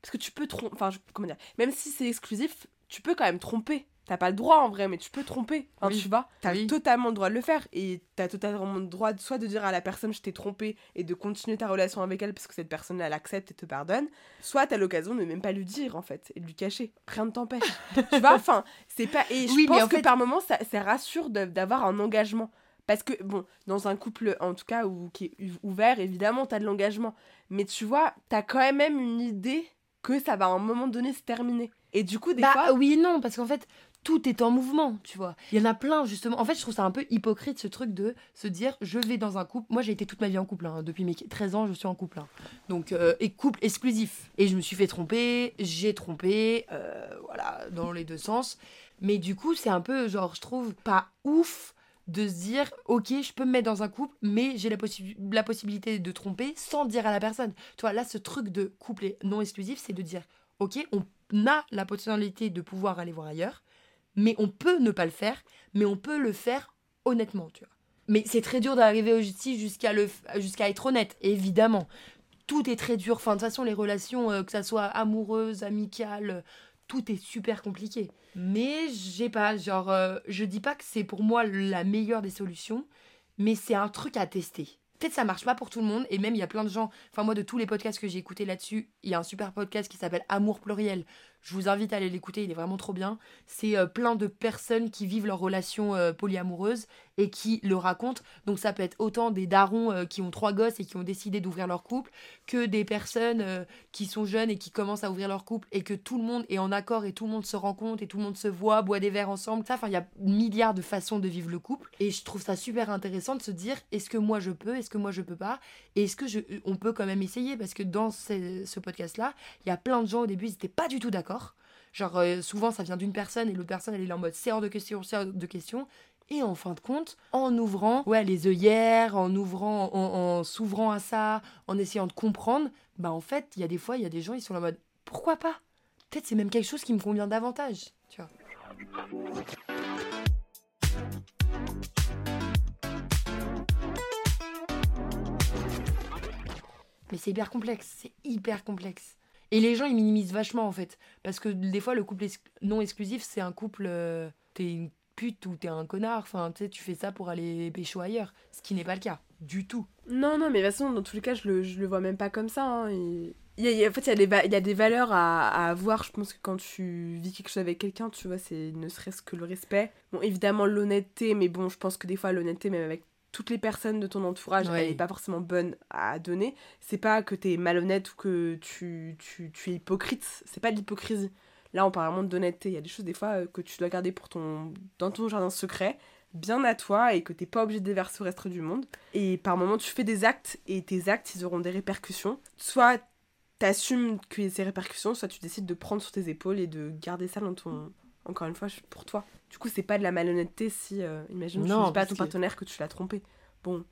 parce que tu peux tromper enfin comment dire même si c'est exclusif tu peux quand même tromper T'as pas le droit en vrai, mais tu peux tromper. Oui. Tu vois T'as Oui. totalement le droit de le faire. Et t'as totalement le droit de, soit de dire à la personne je t'ai trompé et de continuer ta relation avec elle parce que cette personne elle accepte et te pardonne. Soit t'as l'occasion de même pas lui dire en fait et de lui cacher. Rien ne t'empêche. tu vois Enfin, c'est pas. Et je Oui, pense en que fait- par moments ça, ça rassure d'avoir un engagement. Parce que, bon, dans un couple, en tout cas, où, qui est ou- ouvert, évidemment, t'as de l'engagement. Mais tu vois, t'as quand même une idée que ça va à un moment donné se terminer. Et du coup, des bah fois. oui non, parce qu'en fait, tout est en mouvement, tu vois. Il y en a plein, justement. En fait, je trouve ça un peu hypocrite, ce truc de se dire, je vais dans un couple. Moi, j'ai été toute ma vie en couple. hein. Depuis mes 13 ans, je suis en couple. hein. Donc, euh, et couple exclusif. Et je me suis fait tromper, j'ai trompé, euh, voilà, dans les deux sens. Mais du coup, c'est un peu, genre, je trouve pas ouf de se dire, ok, je peux me mettre dans un couple, mais j'ai la, la possibilité de tromper sans dire à la personne. Tu vois, là, ce truc de couple non exclusif, c'est de dire, ok, on a la potentialité de pouvoir aller voir ailleurs, mais on peut ne pas le faire, mais on peut le faire honnêtement, tu vois. Mais c'est très dur d'arriver aussi jusqu'à le jusqu'à être honnête, évidemment. Tout est très dur. Enfin, de toute façon, les relations, euh, que ça soit amoureuses, amicales, euh, tout est super compliqué. Mais j'ai pas, genre, euh, je dis pas que c'est pour moi la meilleure des solutions, mais c'est un truc à tester. Peut-être ça marche pas pour tout le monde, et même il y a plein de gens. Enfin, moi, de tous les podcasts que j'ai écoutés là-dessus, il y a un super podcast qui s'appelle Amour pluriel Je vous invite à aller l'écouter, il est vraiment trop bien. C'est euh, plein de personnes qui vivent leur relation euh, polyamoureuse et qui le racontent. Donc ça peut être autant des darons euh, qui ont trois gosses et qui ont décidé d'ouvrir leur couple, que des personnes qui sont jeunes et qui commencent à ouvrir leur couple et que tout le monde est en accord et tout le monde se rencontre et tout le monde se voit, boit des verres ensemble. Enfin, il y a milliards de façons de vivre le couple. Et je trouve ça super intéressant de se dire, est-ce que moi je peux, est-ce que moi je peux pas? Et est-ce que on peut quand même essayer? Parce que dans ce, ce podcast-là, il y a plein de gens au début, ils n'étaient pas du tout d'accord. Genre, euh, souvent, ça vient d'une personne et l'autre personne, elle est en mode c'est hors de question, c'est hors de question. Et en fin de compte, en ouvrant ouais, les œillères, en ouvrant, en, s'ouvrant à ça, en essayant de comprendre, bah en fait, il y a des fois, il y a des gens, ils sont là en mode pourquoi pas? Peut-être c'est même quelque chose qui me convient davantage, tu vois. Mais c'est hyper complexe, c'est hyper complexe. Et les gens, ils minimisent vachement en fait. Parce que des fois, le couple non exclusif, c'est un couple. euh, t'es une pute ou t'es un connard. Enfin, tu sais, tu fais ça pour aller pécho ailleurs. Ce qui n'est pas le cas. Du tout. Non, non, mais de toute façon, dans tous les cas, je le, je le vois même pas comme ça. hein, y a- il y a- en fait, il y, a des des valeurs à, à avoir. Je pense que quand tu vis quelque chose avec quelqu'un, tu vois, c'est ne serait-ce que le respect. Bon, évidemment, l'honnêteté, mais bon, je pense que des fois, l'honnêteté, même avec toutes les personnes de ton entourage, elle n'est pas forcément bonne à donner. C'est pas que t'es malhonnête ou que tu, tu, tu es hypocrite. C'est pas de l'hypocrisie. Là, on parle vraiment d'honnêteté. Il y a des choses, des fois, euh, que tu dois garder pour ton, dans ton jardin secret, bien à toi, et que t'es pas obligé de déverser au reste du monde. Et par moment, tu fais des actes, et tes actes, ils auront des répercussions. Soit t'assumes qu'il y ait ces répercussions, soit tu décides de prendre sur tes épaules et de garder ça dans ton... Encore une fois, pour toi. Du coup, c'est pas de la malhonnêteté si, euh, imagine, tu Non, dis pas à ton partenaire que tu l'as trompé. Bon,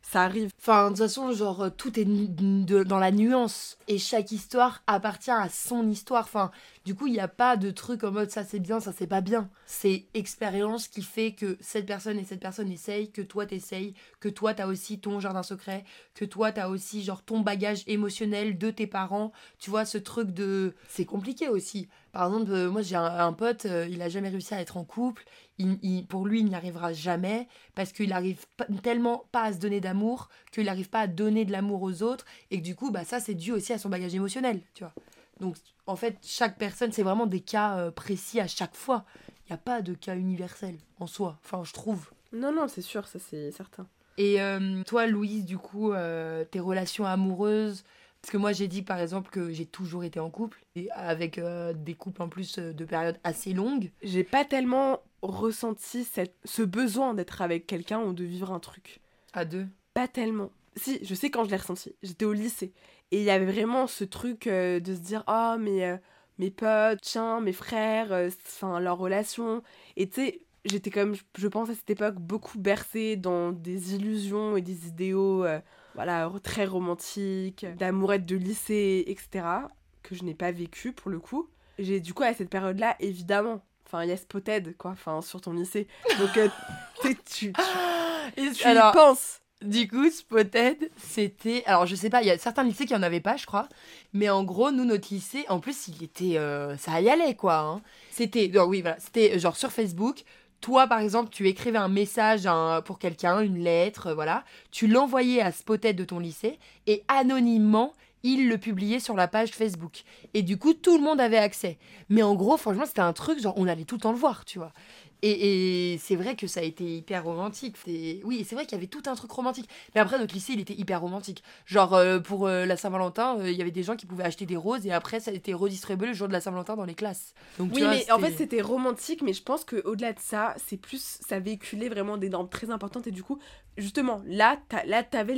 ça arrive. Enfin, de toute façon, genre, euh, tout est de- dans la nuance. Et chaque histoire appartient à son histoire. Enfin, du coup, il n'y a pas de truc en mode ça c'est bien, ça c'est pas bien. C'est expérience qui fait que cette personne et cette personne essayent, que toi t'essayes, que toi t'as aussi ton jardin secret, que toi t'as aussi, genre, ton bagage émotionnel de tes parents. Tu vois, ce truc de. C'est compliqué aussi. Par exemple, euh, moi j'ai un, un pote, euh, il a jamais réussi à être en couple. Il- il- pour lui, il n'y arrivera jamais parce qu'il arrive pas- tellement pas à se donner d'amour qu'il n'arrive pas à donner de l'amour aux autres et que du coup, bah, ça c'est dû aussi à son bagage émotionnel, tu vois. Donc en fait, chaque personne, c'est vraiment des cas euh, précis à chaque fois. Il n'y a pas de cas universel en soi, enfin je trouve. Non, non, c'est sûr, ça c'est certain. Et toi, Louise, du coup, tes relations amoureuses, parce que moi j'ai dit par exemple que j'ai toujours été en couple, et avec euh, des couples en plus euh, de périodes assez longues. J'ai pas tellement ressenti cette, ce besoin d'être avec quelqu'un ou de vivre un truc. À deux. Pas tellement. Si, je sais quand je l'ai ressenti. J'étais au lycée. Et il y avait vraiment ce truc euh, de se dire Oh, mais euh, mes potes, tiens, mes frères, enfin, leur relation. Et tu sais, j'étais comme, je, pense à cette époque, beaucoup bercée dans des illusions et des idéaux, voilà, très romantiques, d'amourette de lycée, etc. Que je n'ai pas vécu pour le coup. J'ai du coup, à cette période-là, évidemment. Enfin, il y a Spotted, quoi, enfin, sur ton lycée. Donc, euh, tu Et tu y penses. Du coup, Spotted, c'était. Alors, je sais pas, il y a certains lycées qui en avaient pas, je crois. Mais en gros, nous, notre lycée, en plus, il était. euh, ça y allait, quoi. hein. C'était. non, oui, voilà. C'était genre sur Facebook. Toi, par exemple, tu écrivais un message pour quelqu'un, une lettre, euh, voilà. Tu l'envoyais à Spotted de ton lycée. Et anonymement, il le publiait sur la page Facebook. Et du coup, tout le monde avait accès. Mais en gros, franchement, c'était un truc, genre, on allait tout le temps le voir, tu vois. Et, et c'est vrai que ça a été hyper romantique. C'est- Oui, c'est vrai qu'il y avait tout un truc romantique. Mais après, notre lycée, il était hyper romantique. Genre, euh, pour euh, la Saint-Valentin, euh, il y avait des gens qui pouvaient acheter des roses et après, ça a été redistribué le jour de la Saint-Valentin dans les classes. Donc, tu Oui, vois, mais en fait, c'était- romantique, mais je pense qu'au-delà de ça, c'est plus. Ça véhiculait vraiment des normes très importantes, et du coup, justement, là, t'avais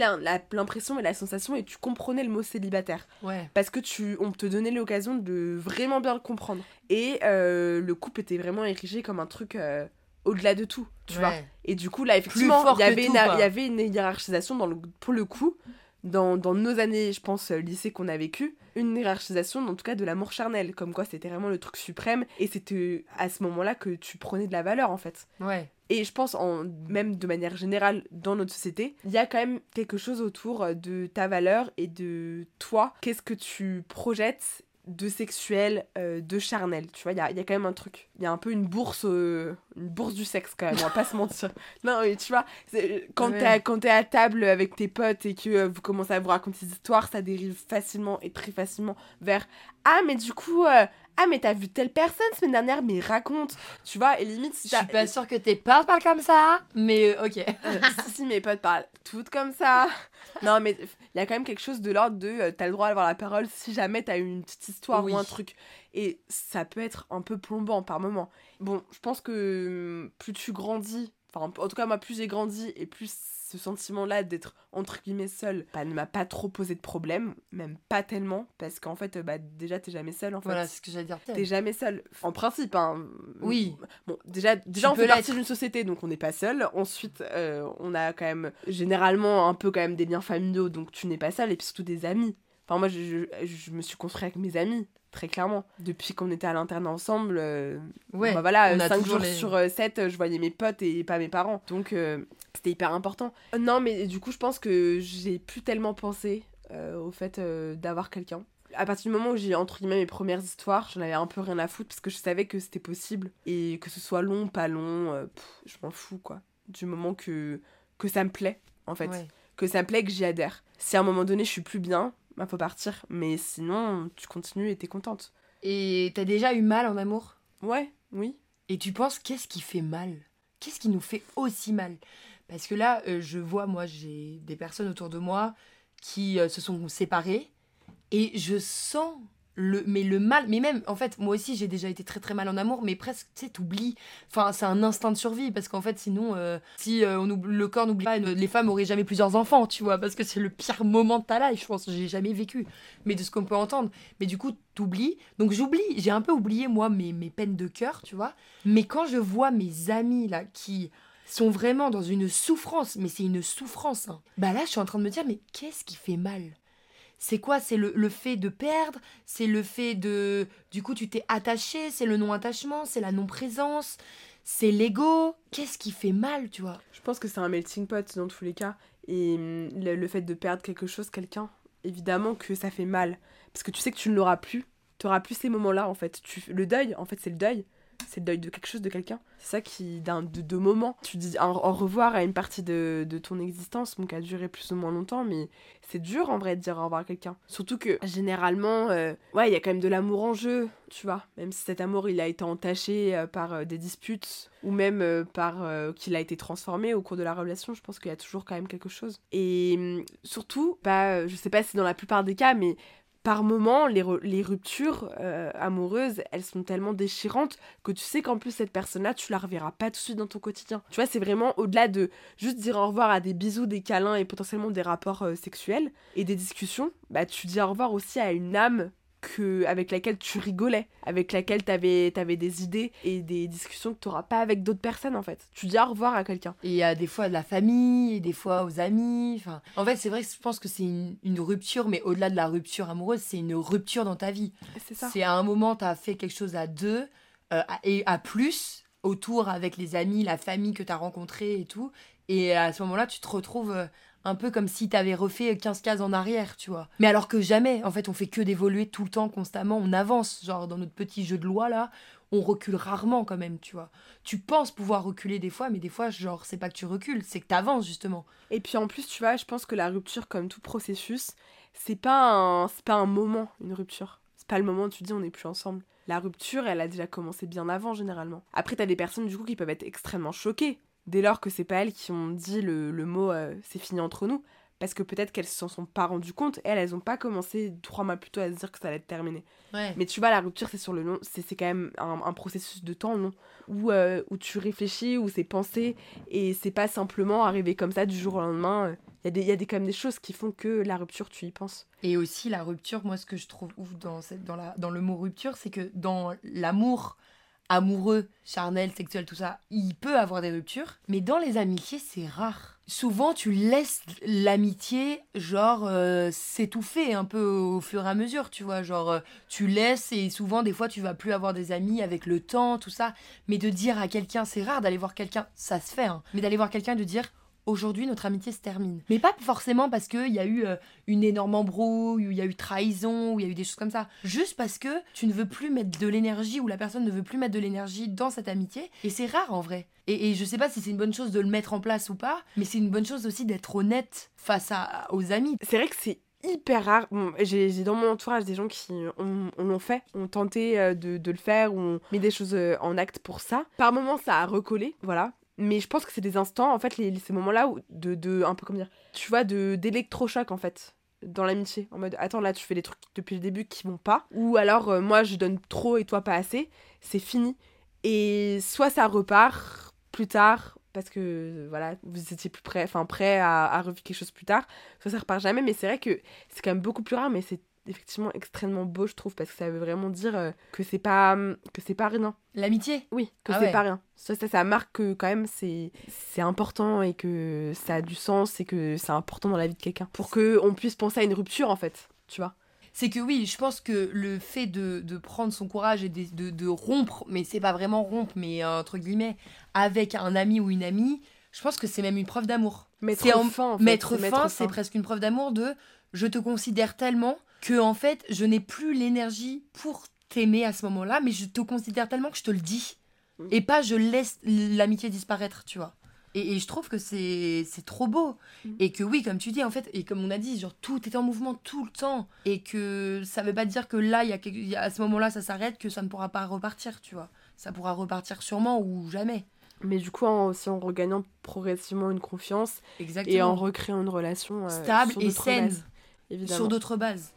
l'impression et la sensation, et tu comprenais le mot célibataire. Ouais. Parce que tu, on te donnait l'occasion de vraiment bien le comprendre. Et euh, le couple était vraiment érigé comme un truc euh, au-delà de tout, tu vois. Et du coup, là, effectivement, il y, avait une, hiérarchisation dans le, pour le coup, dans, dans nos années, je pense, euh, lycée qu'on a vécu, une hiérarchisation, en tout cas, de l'amour charnel. Comme quoi, c'était vraiment le truc suprême. Et c'était à ce moment-là que tu prenais de la valeur, en fait. Ouais. Et je pense, en, même de manière générale, dans notre société, il y a quand même quelque chose autour de ta valeur et de toi. Qu'est-ce que tu projettes de sexuel, euh, de charnel Tu vois, il y a, y a quand même un truc. Il y a un peu une bourse, euh, une bourse du sexe quand même, on va pas se mentir. Non, mais tu vois, c'est- quand Ouais. t'es à- quand t'es à table avec tes potes et que euh, vous commencez à vous raconter des histoires, ça dérive facilement et très facilement vers Ah, mais du coup, euh, Ah, mais t'as vu telle personne semaine dernière, mais raconte. Tu vois, et limite, si Je suis pas sûre que tes potes parlent comme ça, mais euh, ok. Euh, si, si, mes potes parlent toutes comme ça. Non, mais il y a quand même quelque chose de l'ordre de euh, t'as le droit d'avoir la parole si jamais t'as eu une petite histoire Oui. ou un truc. Et ça peut être un peu plombant par moment. Bon, je pense que hum, plus tu grandis, enfin, en tout cas, moi, plus j'ai grandi et plus ce sentiment-là d'être entre guillemets seul bah, ne m'a pas trop posé de problème, même pas tellement, parce qu'en fait, bah, déjà, t'es jamais seul en fait. Voilà, c'est ce que j'allais dire. T'es jamais seul. En principe, hein. Oui. Bon, déjà, déjà on fait partie d'une société, donc on n'est pas seul. Ensuite, euh, on a quand même, généralement, un peu quand même des liens familiaux, donc tu n'es pas seul, et puis surtout des amis. Enfin, moi, je, je, je me suis construit avec mes amis, très clairement. Depuis qu'on était à l'internat ensemble, euh, Ouais. bah voilà, on a 5 toujours jours les- sur 7, je voyais mes potes et pas mes parents. Donc, euh, c'était hyper important. Euh, Non, mais du coup, je pense que j'ai plus tellement pensé euh, au fait euh, d'avoir quelqu'un. À partir du moment où j'ai entre guillemets mes premières histoires, j'en avais un peu rien à foutre parce que je savais que c'était possible et que ce soit long, pas long, euh, pff, je m'en fous quoi. Du moment que, que ça me plaît en fait, Ouais. que ça me plaît, que j'y adhère. Si à un moment donné je suis plus bien, bah faut partir. Mais sinon, tu continues et t'es contente. Et t'as déjà eu mal en amour? Ouais, oui. Et tu penses qu'est-ce qui fait mal? Qu'est-ce qui nous fait aussi mal? Parce que là, euh, je vois, moi, j'ai des personnes autour de moi qui euh, se sont séparées et je sens le, mais le mal. Mais même, en fait, moi aussi, j'ai déjà été très très mal en amour, mais presque, tu sais, t'oublies. Enfin, c'est un instinct de survie parce qu'en fait, sinon, euh, si euh, on le corps n'oublie pas, les femmes auraient jamais plusieurs enfants, tu vois, parce que c'est le pire moment de ta life, je pense. J'ai jamais vécu, mais de ce qu'on peut entendre. Mais du coup, t'oublies. Donc j'oublie, j'ai un peu oublié, moi, mes, mes peines de cœur, tu vois. Mais quand je vois mes amis, là, qui sont vraiment dans une souffrance, mais c'est une souffrance, hein, bah là, je suis en train de me dire, mais qu'est-ce qui fait mal? C'est quoi? C'est le, le fait de perdre? C'est le fait de... Du coup, tu t'es attaché? C'est le non-attachement? C'est la non-présence? C'est l'ego? Qu'est-ce qui fait mal, tu vois? Je pense que c'est un melting pot dans tous les cas. Et le, le fait de perdre quelque chose, quelqu'un, évidemment que ça fait mal. Parce que tu sais que tu ne l'auras plus. Tu n'auras plus ces moments-là, en fait. Tu, le deuil, en fait, c'est le deuil. C'est le deuil de quelque chose, de quelqu'un. C'est ça qui, d'un, de, de moments. Tu dis au, au revoir à une partie de, de ton existence, bon, qui a duré plus ou moins longtemps, mais c'est dur en vrai de dire au revoir à quelqu'un. Surtout que généralement, euh, ouais, il y a quand même de l'amour en jeu, tu vois. Même si cet amour il a été entaché euh, par euh, des disputes ou même par qu'il a été transformé au cours de la relation, je pense qu'il y a toujours quand même quelque chose. Et hum, surtout, bah, je sais pas si dans la plupart des cas, mais par moment, les, re- les ruptures euh, amoureuses, elles sont tellement déchirantes que tu sais qu'en plus, cette personne-là, tu la reverras pas tout de suite dans ton quotidien. Tu vois, c'est vraiment au-delà de juste dire au revoir à des bisous, des câlins et potentiellement des rapports euh, sexuels et des discussions, bah tu dis au revoir aussi à une âme que, avec laquelle tu rigolais, avec laquelle t'avais avais des idées et des discussions que t'auras pas avec d'autres personnes en fait. Tu dis au revoir à quelqu'un. Et il y a des fois de la famille, et des fois aux amis. Enfin, en fait, c'est vrai que je pense que c'est une, une rupture, mais au-delà de la rupture amoureuse, c'est une rupture dans ta vie. C'est ça. C'est à un moment, tu as fait quelque chose à deux euh, à- et à plus, autour avec les amis, la famille que tu as rencontrée et tout. Et à ce moment-là, tu te retrouves euh, un peu comme si tu avais refait 15 cases en arrière, tu vois. Mais alors que jamais, en fait, on fait que d'évoluer tout le temps, constamment, on avance. Genre, dans notre petit jeu de loi, là, on recule rarement quand même, tu vois. Tu penses pouvoir reculer des fois, mais des fois, genre, c'est pas que tu recules, c'est que tu avances, justement. Et puis en plus, tu vois, je pense que la rupture, comme tout processus, c'est pas un, c'est pas un moment, une rupture. C'est pas le moment où tu dis on n'est plus ensemble. La rupture, elle a déjà commencé bien avant, généralement. Après, t'as des personnes, du coup, qui peuvent être extrêmement choquées dès lors que c'est pas elles qui ont dit le, le mot euh, c'est fini entre nous. Parce que peut-être qu'elles s'en sont pas rendues compte. Elles, elles ont pas commencé trois mois plus tôt à se dire que ça allait être terminé. Ouais. Mais tu vois, la rupture, c'est sur le long, c'est quand même un, un processus de temps long, où, euh, où tu réfléchis, où c'est pensé, et c'est pas simplement arriver comme ça du jour au lendemain. Il y a, des, y a des, quand même des choses qui font que la rupture, tu y penses. Et aussi la rupture, moi ce que je trouve ouf dans, cette, dans, la, dans le mot rupture, c'est que dans l'amour amoureux, charnel, sexuel, tout ça, il peut avoir des ruptures, mais dans les amitiés, c'est rare. Souvent, tu laisses l'amitié, genre, euh, s'étouffer un peu au fur et à mesure, tu vois, genre, euh, tu laisses et souvent, des fois, tu vas plus avoir des amis avec le temps, tout ça, mais de dire à quelqu'un, c'est rare d'aller voir quelqu'un, ça se fait, hein, mais d'aller voir quelqu'un et de dire, aujourd'hui notre amitié se termine. Mais pas forcément parce qu'il y a eu euh, une énorme embrouille, ou il y a eu trahison, ou il y a eu des choses comme ça. Juste parce que tu ne veux plus mettre de l'énergie, ou la personne ne veut plus mettre de l'énergie dans cette amitié. Et c'est rare en vrai. Et, et je sais pas si c'est une bonne chose de le mettre en place ou pas, mais c'est une bonne chose aussi d'être honnête face à, aux amis. C'est vrai que c'est hyper rare. Bon, j'ai dans mon entourage des gens qui ont- ont- l'ont fait, ont tenté euh, de, de le faire, ou ont mis des choses euh, en acte pour ça. Par moments, ça a recollé, voilà. Mais je pense que c'est des instants, en fait, les, ces moments-là, de, de, un peu comme dire, tu vois, de d'électrochoc, en fait, dans l'amitié. En mode, attends, là, tu fais des trucs depuis le début qui vont pas. Ou alors, euh, moi, je donne trop et toi pas assez. C'est fini. Et soit ça repart plus tard, parce que, voilà, vous étiez plus prêt, enfin, prêt à, à revivre quelque chose plus tard. Soit ça repart jamais, mais c'est vrai que c'est quand même beaucoup plus rare, mais c'est effectivement extrêmement beau, je trouve, parce que ça veut vraiment dire euh, que c'est pas, que c'est pas rien. L'amitié Oui, que Ah c'est ouais. pas rien. Ça, ça, ça marque que quand même c'est c'est important et que ça a du sens et que c'est important dans la vie de quelqu'un. Pour que on puisse penser à une rupture en fait, tu vois. C'est que oui, je pense que le fait de, de prendre son courage et de, de, de rompre, mais c'est pas vraiment rompre, mais euh, entre guillemets, avec un ami ou une amie, je pense que c'est même une preuve d'amour. Mettre fin, en fait, Mettre fin, c'est presque une preuve d'amour de je te considère tellement que en fait, je n'ai plus l'énergie pour t'aimer à ce moment-là, mais je te considère tellement que je te le dis. Mm. Et pas je laisse l'amitié disparaître, tu vois. Et, et je trouve que c'est trop beau. Mm. Et que oui, comme tu dis, en fait, et comme on a dit, genre tout est en mouvement tout le temps. Et que ça veut pas dire que là, y a, y à ce moment-là, ça s'arrête, que ça ne pourra pas repartir, tu vois. Ça pourra repartir sûrement ou jamais. Mais du coup, en, aussi en regagnant progressivement une confiance Exactement. et en recréant une relation euh, Stable et saine. bases, évidemment. Sur d'autres bases.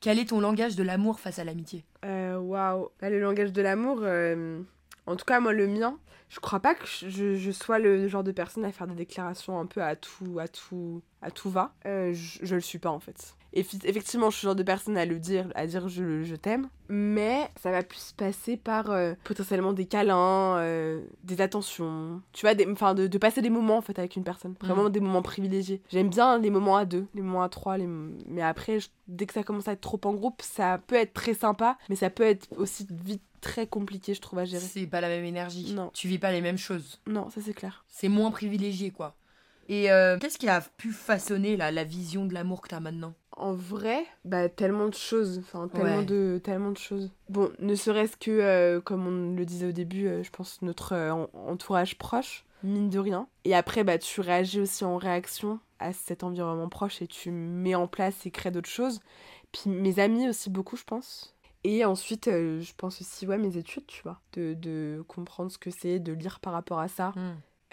Quel est ton langage de l'amour face à l'amitié Euh, Waouh. Là, le langage de l'amour, euh, en tout cas, moi, le mien, je crois pas que je, je sois le genre de personne à faire des déclarations un peu à tout, à tout, à tout va. Euh, je, je le suis pas, en fait. Et effectivement, je suis le genre de personne à le dire, à dire je, je t'aime. Mais ça va plus se passer par euh, potentiellement des câlins, euh, des attentions. Tu vois, des- enfin, de, de passer des moments, en fait, avec une personne. Vraiment des moments privilégiés. J'aime bien les moments à deux, les moments à trois. Les... Mais après, je- dès que ça commence à être trop en groupe, ça peut être très sympa, mais ça peut être aussi vite très compliqué, je trouve, à gérer. C'est pas la même énergie. Non. Tu vis pas les mêmes choses. Non, ça c'est clair. C'est moins privilégié, quoi. Et euh, qu'est-ce qui a pu façonner la, la vision de l'amour que t'as maintenant? En vrai, bah tellement de choses, enfin tellement Ouais. de tellement de choses. Bon, ne serait-ce que euh, comme on le disait au début, euh, je pense notre euh, en- entourage proche, mine de rien. Et après bah tu réagis aussi en réaction à cet environnement proche et tu mets en place et crées d'autres choses. Puis mes amis aussi beaucoup, je pense. Et ensuite, je pense aussi, ouais, mes études, tu vois. De, de comprendre ce que c'est, de lire par rapport à ça.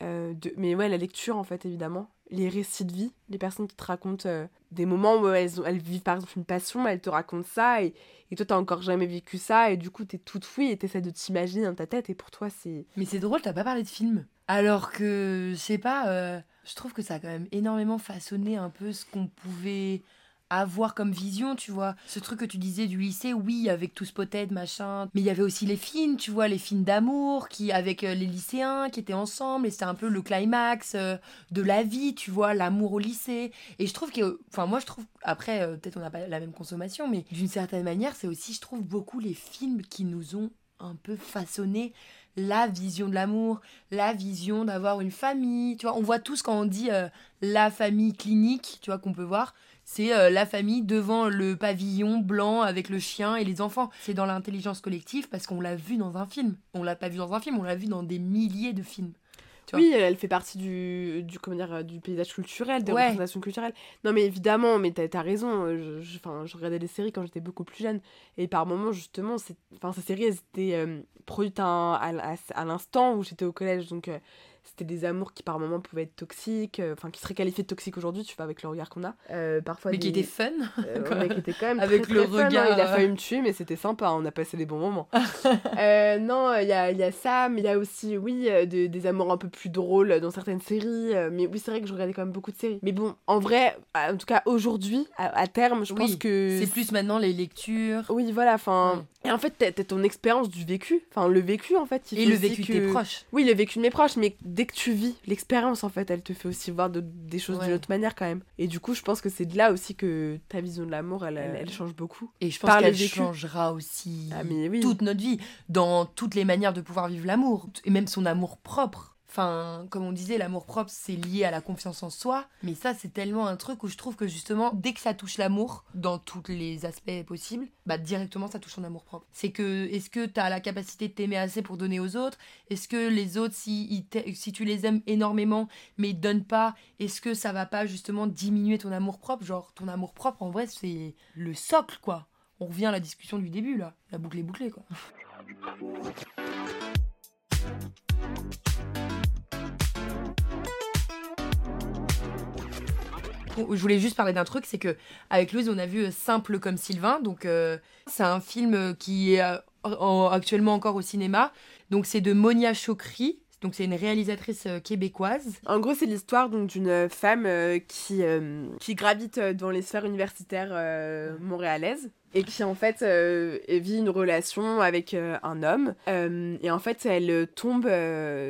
Euh. Mais ouais, la lecture, en fait, évidemment. Les récits de vie, les personnes qui te racontent euh, des moments où elles, elles vivent par exemple une passion, elles te racontent ça, et, et toi, t'as encore jamais vécu ça, et du coup, t'es toute fouille et t'essaies de t'imaginer dans ta tête, et pour toi, c'est. Mais c'est drôle, t'as pas parlé de film. Alors que, je sais pas, euh, je trouve que ça a quand même énormément façonné un peu ce qu'on pouvait avoir comme vision, tu vois. Ce truc que tu disais du lycée, oui, avec tout Spotted, machin. Mais il y avait aussi les films, tu vois, les films d'amour, qui avec euh, les lycéens qui étaient ensemble, et c'était un peu le climax euh, de la vie, tu vois, l'amour au lycée. Et je trouve que, enfin, moi, je trouve, après, euh, peut-être on n'a pas la même consommation, mais d'une certaine manière, c'est aussi, je trouve, beaucoup les films qui nous ont un peu façonné la vision de l'amour, la vision d'avoir une famille. Tu vois, on voit tous quand on dit la famille clinique, tu vois, qu'on peut voir, c'est euh, la famille devant le pavillon blanc avec le chien et les enfants. C'est dans l'intelligence collective parce qu'on l'a vu dans un film. On l'a pas vu dans un film, on l'a vu dans des milliers de films. Oui, elle fait partie du, du, comment dire, du paysage culturel, des Ouais. représentations culturelles. Non, mais évidemment, mais t'as as raison. euh, Je, je, regardais des séries quand j'étais beaucoup plus jeune. Et par moments, justement, ces séries, elles étaient euh, produites à, un- à, à- à l'instant où j'étais au collège. Donc, euh, c'était des amours qui, par moments, pouvaient être toxiques. euh, Enfin, qui seraient qualifiés de toxiques aujourd'hui, tu vois, avec le regard qu'on a. Euh, parfois, Mais qui était fun. euh, ouais, qui quand même Avec très, le très fun, hein. regard, Il a failli me tuer, mais c'était sympa. hein, On a passé des bons moments. Non, il y a, y a ça, mais il y a aussi, oui, de- des amours un peu plus drôles dans certaines séries. mais oui, c'est vrai que je regardais quand même beaucoup de séries. Mais bon, en vrai, en tout cas aujourd'hui, à, à terme, je Oui, pense que C'est plus maintenant les lectures. Oui, voilà. Enfin, et en fait, t'as ton expérience du vécu. Enfin, le vécu, en fait. il Et le vécu de que- tes proches. Oui, le vécu de mes proches, mais dès que tu vis l'expérience, en fait, elle te fait aussi voir de- des choses Ouais. d'une autre manière quand même. Et du coup, je pense que c'est de là aussi que ta vision de l'amour, elle, elle, elle change beaucoup. Et je pense qu'elle changera aussi Ah, oui. toute notre vie, dans toutes les manières de pouvoir vivre l'amour, et même son amour propre. Enfin, comme on disait, l'amour propre, c'est lié à la confiance en soi. Mais ça, c'est tellement un truc où je trouve que justement, dès que ça touche l'amour, dans tous les aspects possibles, bah directement, ça touche ton amour propre. C'est que, est-ce que tu as la capacité de t'aimer assez pour donner aux autres? Est-ce que les autres, si, si tu les aimes énormément, mais ils donnent pas, est-ce que ça va pas justement diminuer ton amour propre? Genre, ton amour propre, en vrai, c'est le socle, quoi. On revient à la discussion du début, là. La boucle est bouclée, quoi. Je voulais juste parler d'un truc, c'est que avec Louise, on a vu euh, Simple comme Sylvain. Donc, euh, c'est un film euh, qui est en- actuellement encore au cinéma. Donc, c'est de Monia Chokri. Donc, c'est une réalisatrice québécoise. En gros, c'est l'histoire d'une femme qui, qui gravite dans les sphères universitaires montréalaises et qui en fait vit une relation avec un homme et en fait elle tombe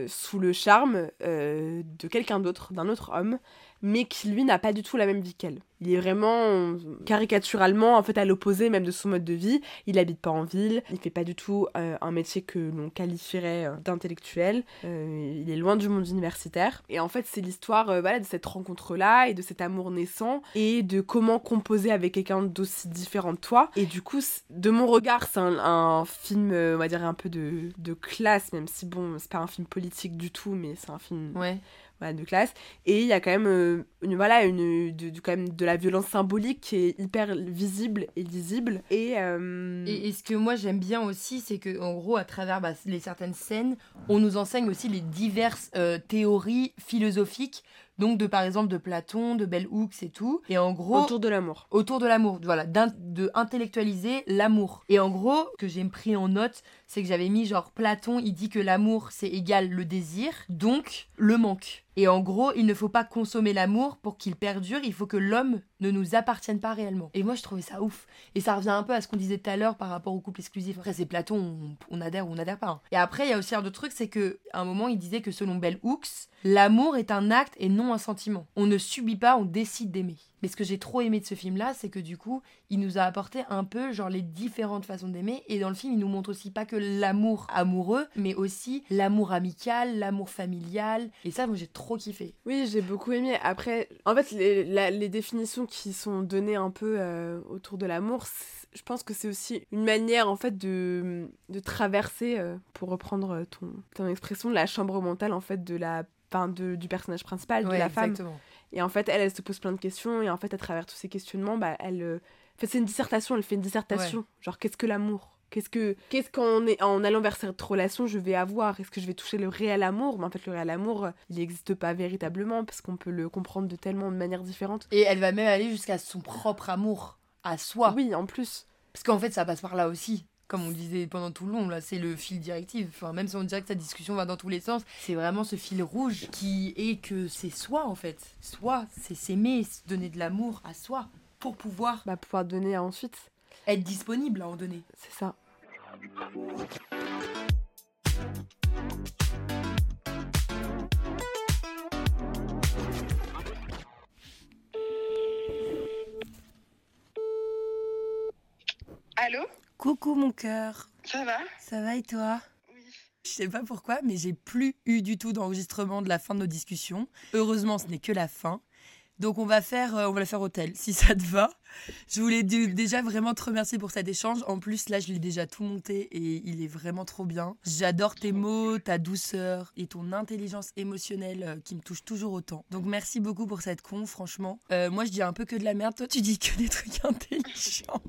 sous le charme de quelqu'un d'autre, d'un autre homme mais qui lui n'a pas du tout la même vie qu'elle. Il est vraiment euh, caricaturalement en fait à l'opposé même de son mode de vie. Il habite pas en ville, il fait pas du tout euh, un métier que l'on qualifierait euh, d'intellectuel. Il est loin du monde universitaire. Et en fait, c'est l'histoire de cette rencontre-là et de cet amour naissant et de comment composer avec quelqu'un d'aussi différent de toi. Et du coup, de mon regard, c'est un, film, on va dire, un peu de, de classe, même si bon, c'est pas un film politique du tout, mais c'est un film Ouais. Voilà, de classe. Et il y a quand même, euh, une, voilà, une, de, de- quand même de la violence symbolique qui est hyper visible et lisible. Et, euh, Et, et ce que moi j'aime bien aussi, c'est que en gros, à travers bah, les certaines scènes, on nous enseigne aussi les diverses euh, théories philosophiques. Donc, de par exemple de Platon, de Bell Hooks et tout. Et en gros, autour de l'amour. autour de l'amour, voilà, de intellectualiser l'amour. Et en gros, ce que j'ai pris en note, c'est que j'avais mis genre Platon, il dit que l'amour c'est égal le désir, donc le manque. Et en gros, il ne faut pas consommer l'amour pour qu'il perdure, il faut que l'homme ne nous appartienne pas réellement. Et moi, je trouvais ça ouf. Et ça revient un peu à ce qu'on disait tout à l'heure par rapport au couple exclusif. Après, c'est Platon, on, adhère ou on n'adhère pas. hein. Et après, il y a aussi un autre truc, c'est que à un moment, il disait que selon Bell Hooks, l'amour est un acte et non un sentiment. On ne subit pas, on décide d'aimer. Mais ce que j'ai trop aimé de ce film-là, c'est que du coup, il nous a apporté un peu genre les différentes façons d'aimer. Et dans le film, il nous montre aussi pas que l'amour amoureux, mais aussi l'amour amical, l'amour familial. Et ça, moi, j'ai trop kiffé. Oui, j'ai beaucoup aimé. Après, en fait, les, la- les définitions qui sont données un peu euh, autour de l'amour, je pense que c'est aussi une manière, en fait, de, de traverser, euh, pour reprendre ton, ton expression, la chambre mentale, en fait, de la, enfin, de, du personnage principal, de Ouais, la femme. exactement. Et en fait, elle, elle se pose plein de questions, et en fait, à travers tous ces questionnements, bah, elle... En fait, c'est une dissertation, elle fait une dissertation. Genre, qu'est-ce que l'amour? Qu'est-ce que qu'est-ce qu'en est en allant vers cette relation je vais avoir? Est-ce que je vais toucher le réel amour? Mais en fait le réel amour euh, il n'existe pas véritablement parce qu'on peut le comprendre de tellement de manières différentes. Et elle va même aller jusqu'à son propre amour à soi. Oui, en plus. Parce qu'en fait, ça passe par là aussi. Comme on disait pendant tout le long, là, c'est le fil directif. Enfin, même si on dirait que cette discussion va dans tous les sens, c'est vraiment ce fil rouge qui est que c'est soi, en fait. Soi, c'est s'aimer, se donner de l'amour à soi pour pouvoir Bah pouvoir donner ensuite, être disponible à en donner. c'est ça. Allô? Coucou mon cœur, Ça va? Ça va et toi? Oui. Je sais pas pourquoi, mais j'ai plus eu du tout d'enregistrement de la fin de nos discussions. Heureusement, ce n'est que la fin. Donc on va faire, euh, on va la faire hôtel, si ça te va. Je voulais dé- déjà vraiment te remercier pour cet échange. En plus, là, je l'ai déjà tout monté et il est vraiment trop bien. J'adore tes mots, ta douceur et ton intelligence émotionnelle euh, qui me touche toujours autant. Donc merci beaucoup pour cette con, franchement. Euh, moi, je dis un peu que de la merde. Toi, tu dis que des trucs intelligents.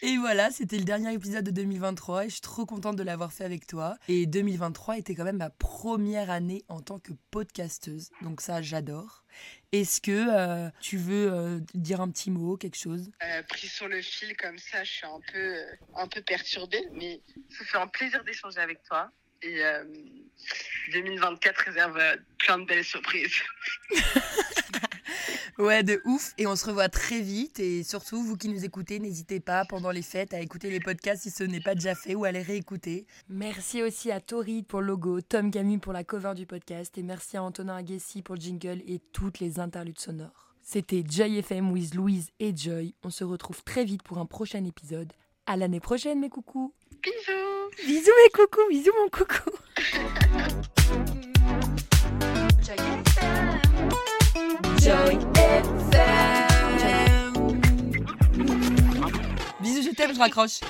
Et voilà, c'était le dernier épisode de 2023 et je suis trop contente de l'avoir fait avec toi. Et 2023 était quand même ma première année en tant que podcasteuse, donc ça j'adore. Est-ce que euh, tu veux euh, dire un petit mot, quelque chose? Euh, pris sur le fil comme ça, je suis un peu, euh, un peu perturbée, mais ça fait un plaisir d'échanger avec toi. Et euh, 2024 réserve euh, plein de belles surprises. Ouais, de ouf. Et on se revoit très vite. Et surtout, vous qui nous écoutez, n'hésitez pas pendant les fêtes à écouter les podcasts si ce n'est pas déjà fait ou à les réécouter. Merci aussi à Tori pour le logo, Tom Camus pour la cover du podcast et merci à Antonin Agassi pour le jingle et toutes les interludes sonores. C'était Joy FM with Louise et Joy. On se retrouve très vite pour un prochain épisode. À l'année prochaine, mes coucous. Bisous Bisous, mes coucous. Bisous, mon coucou. FM. Bisous, je t'aime, je raccroche.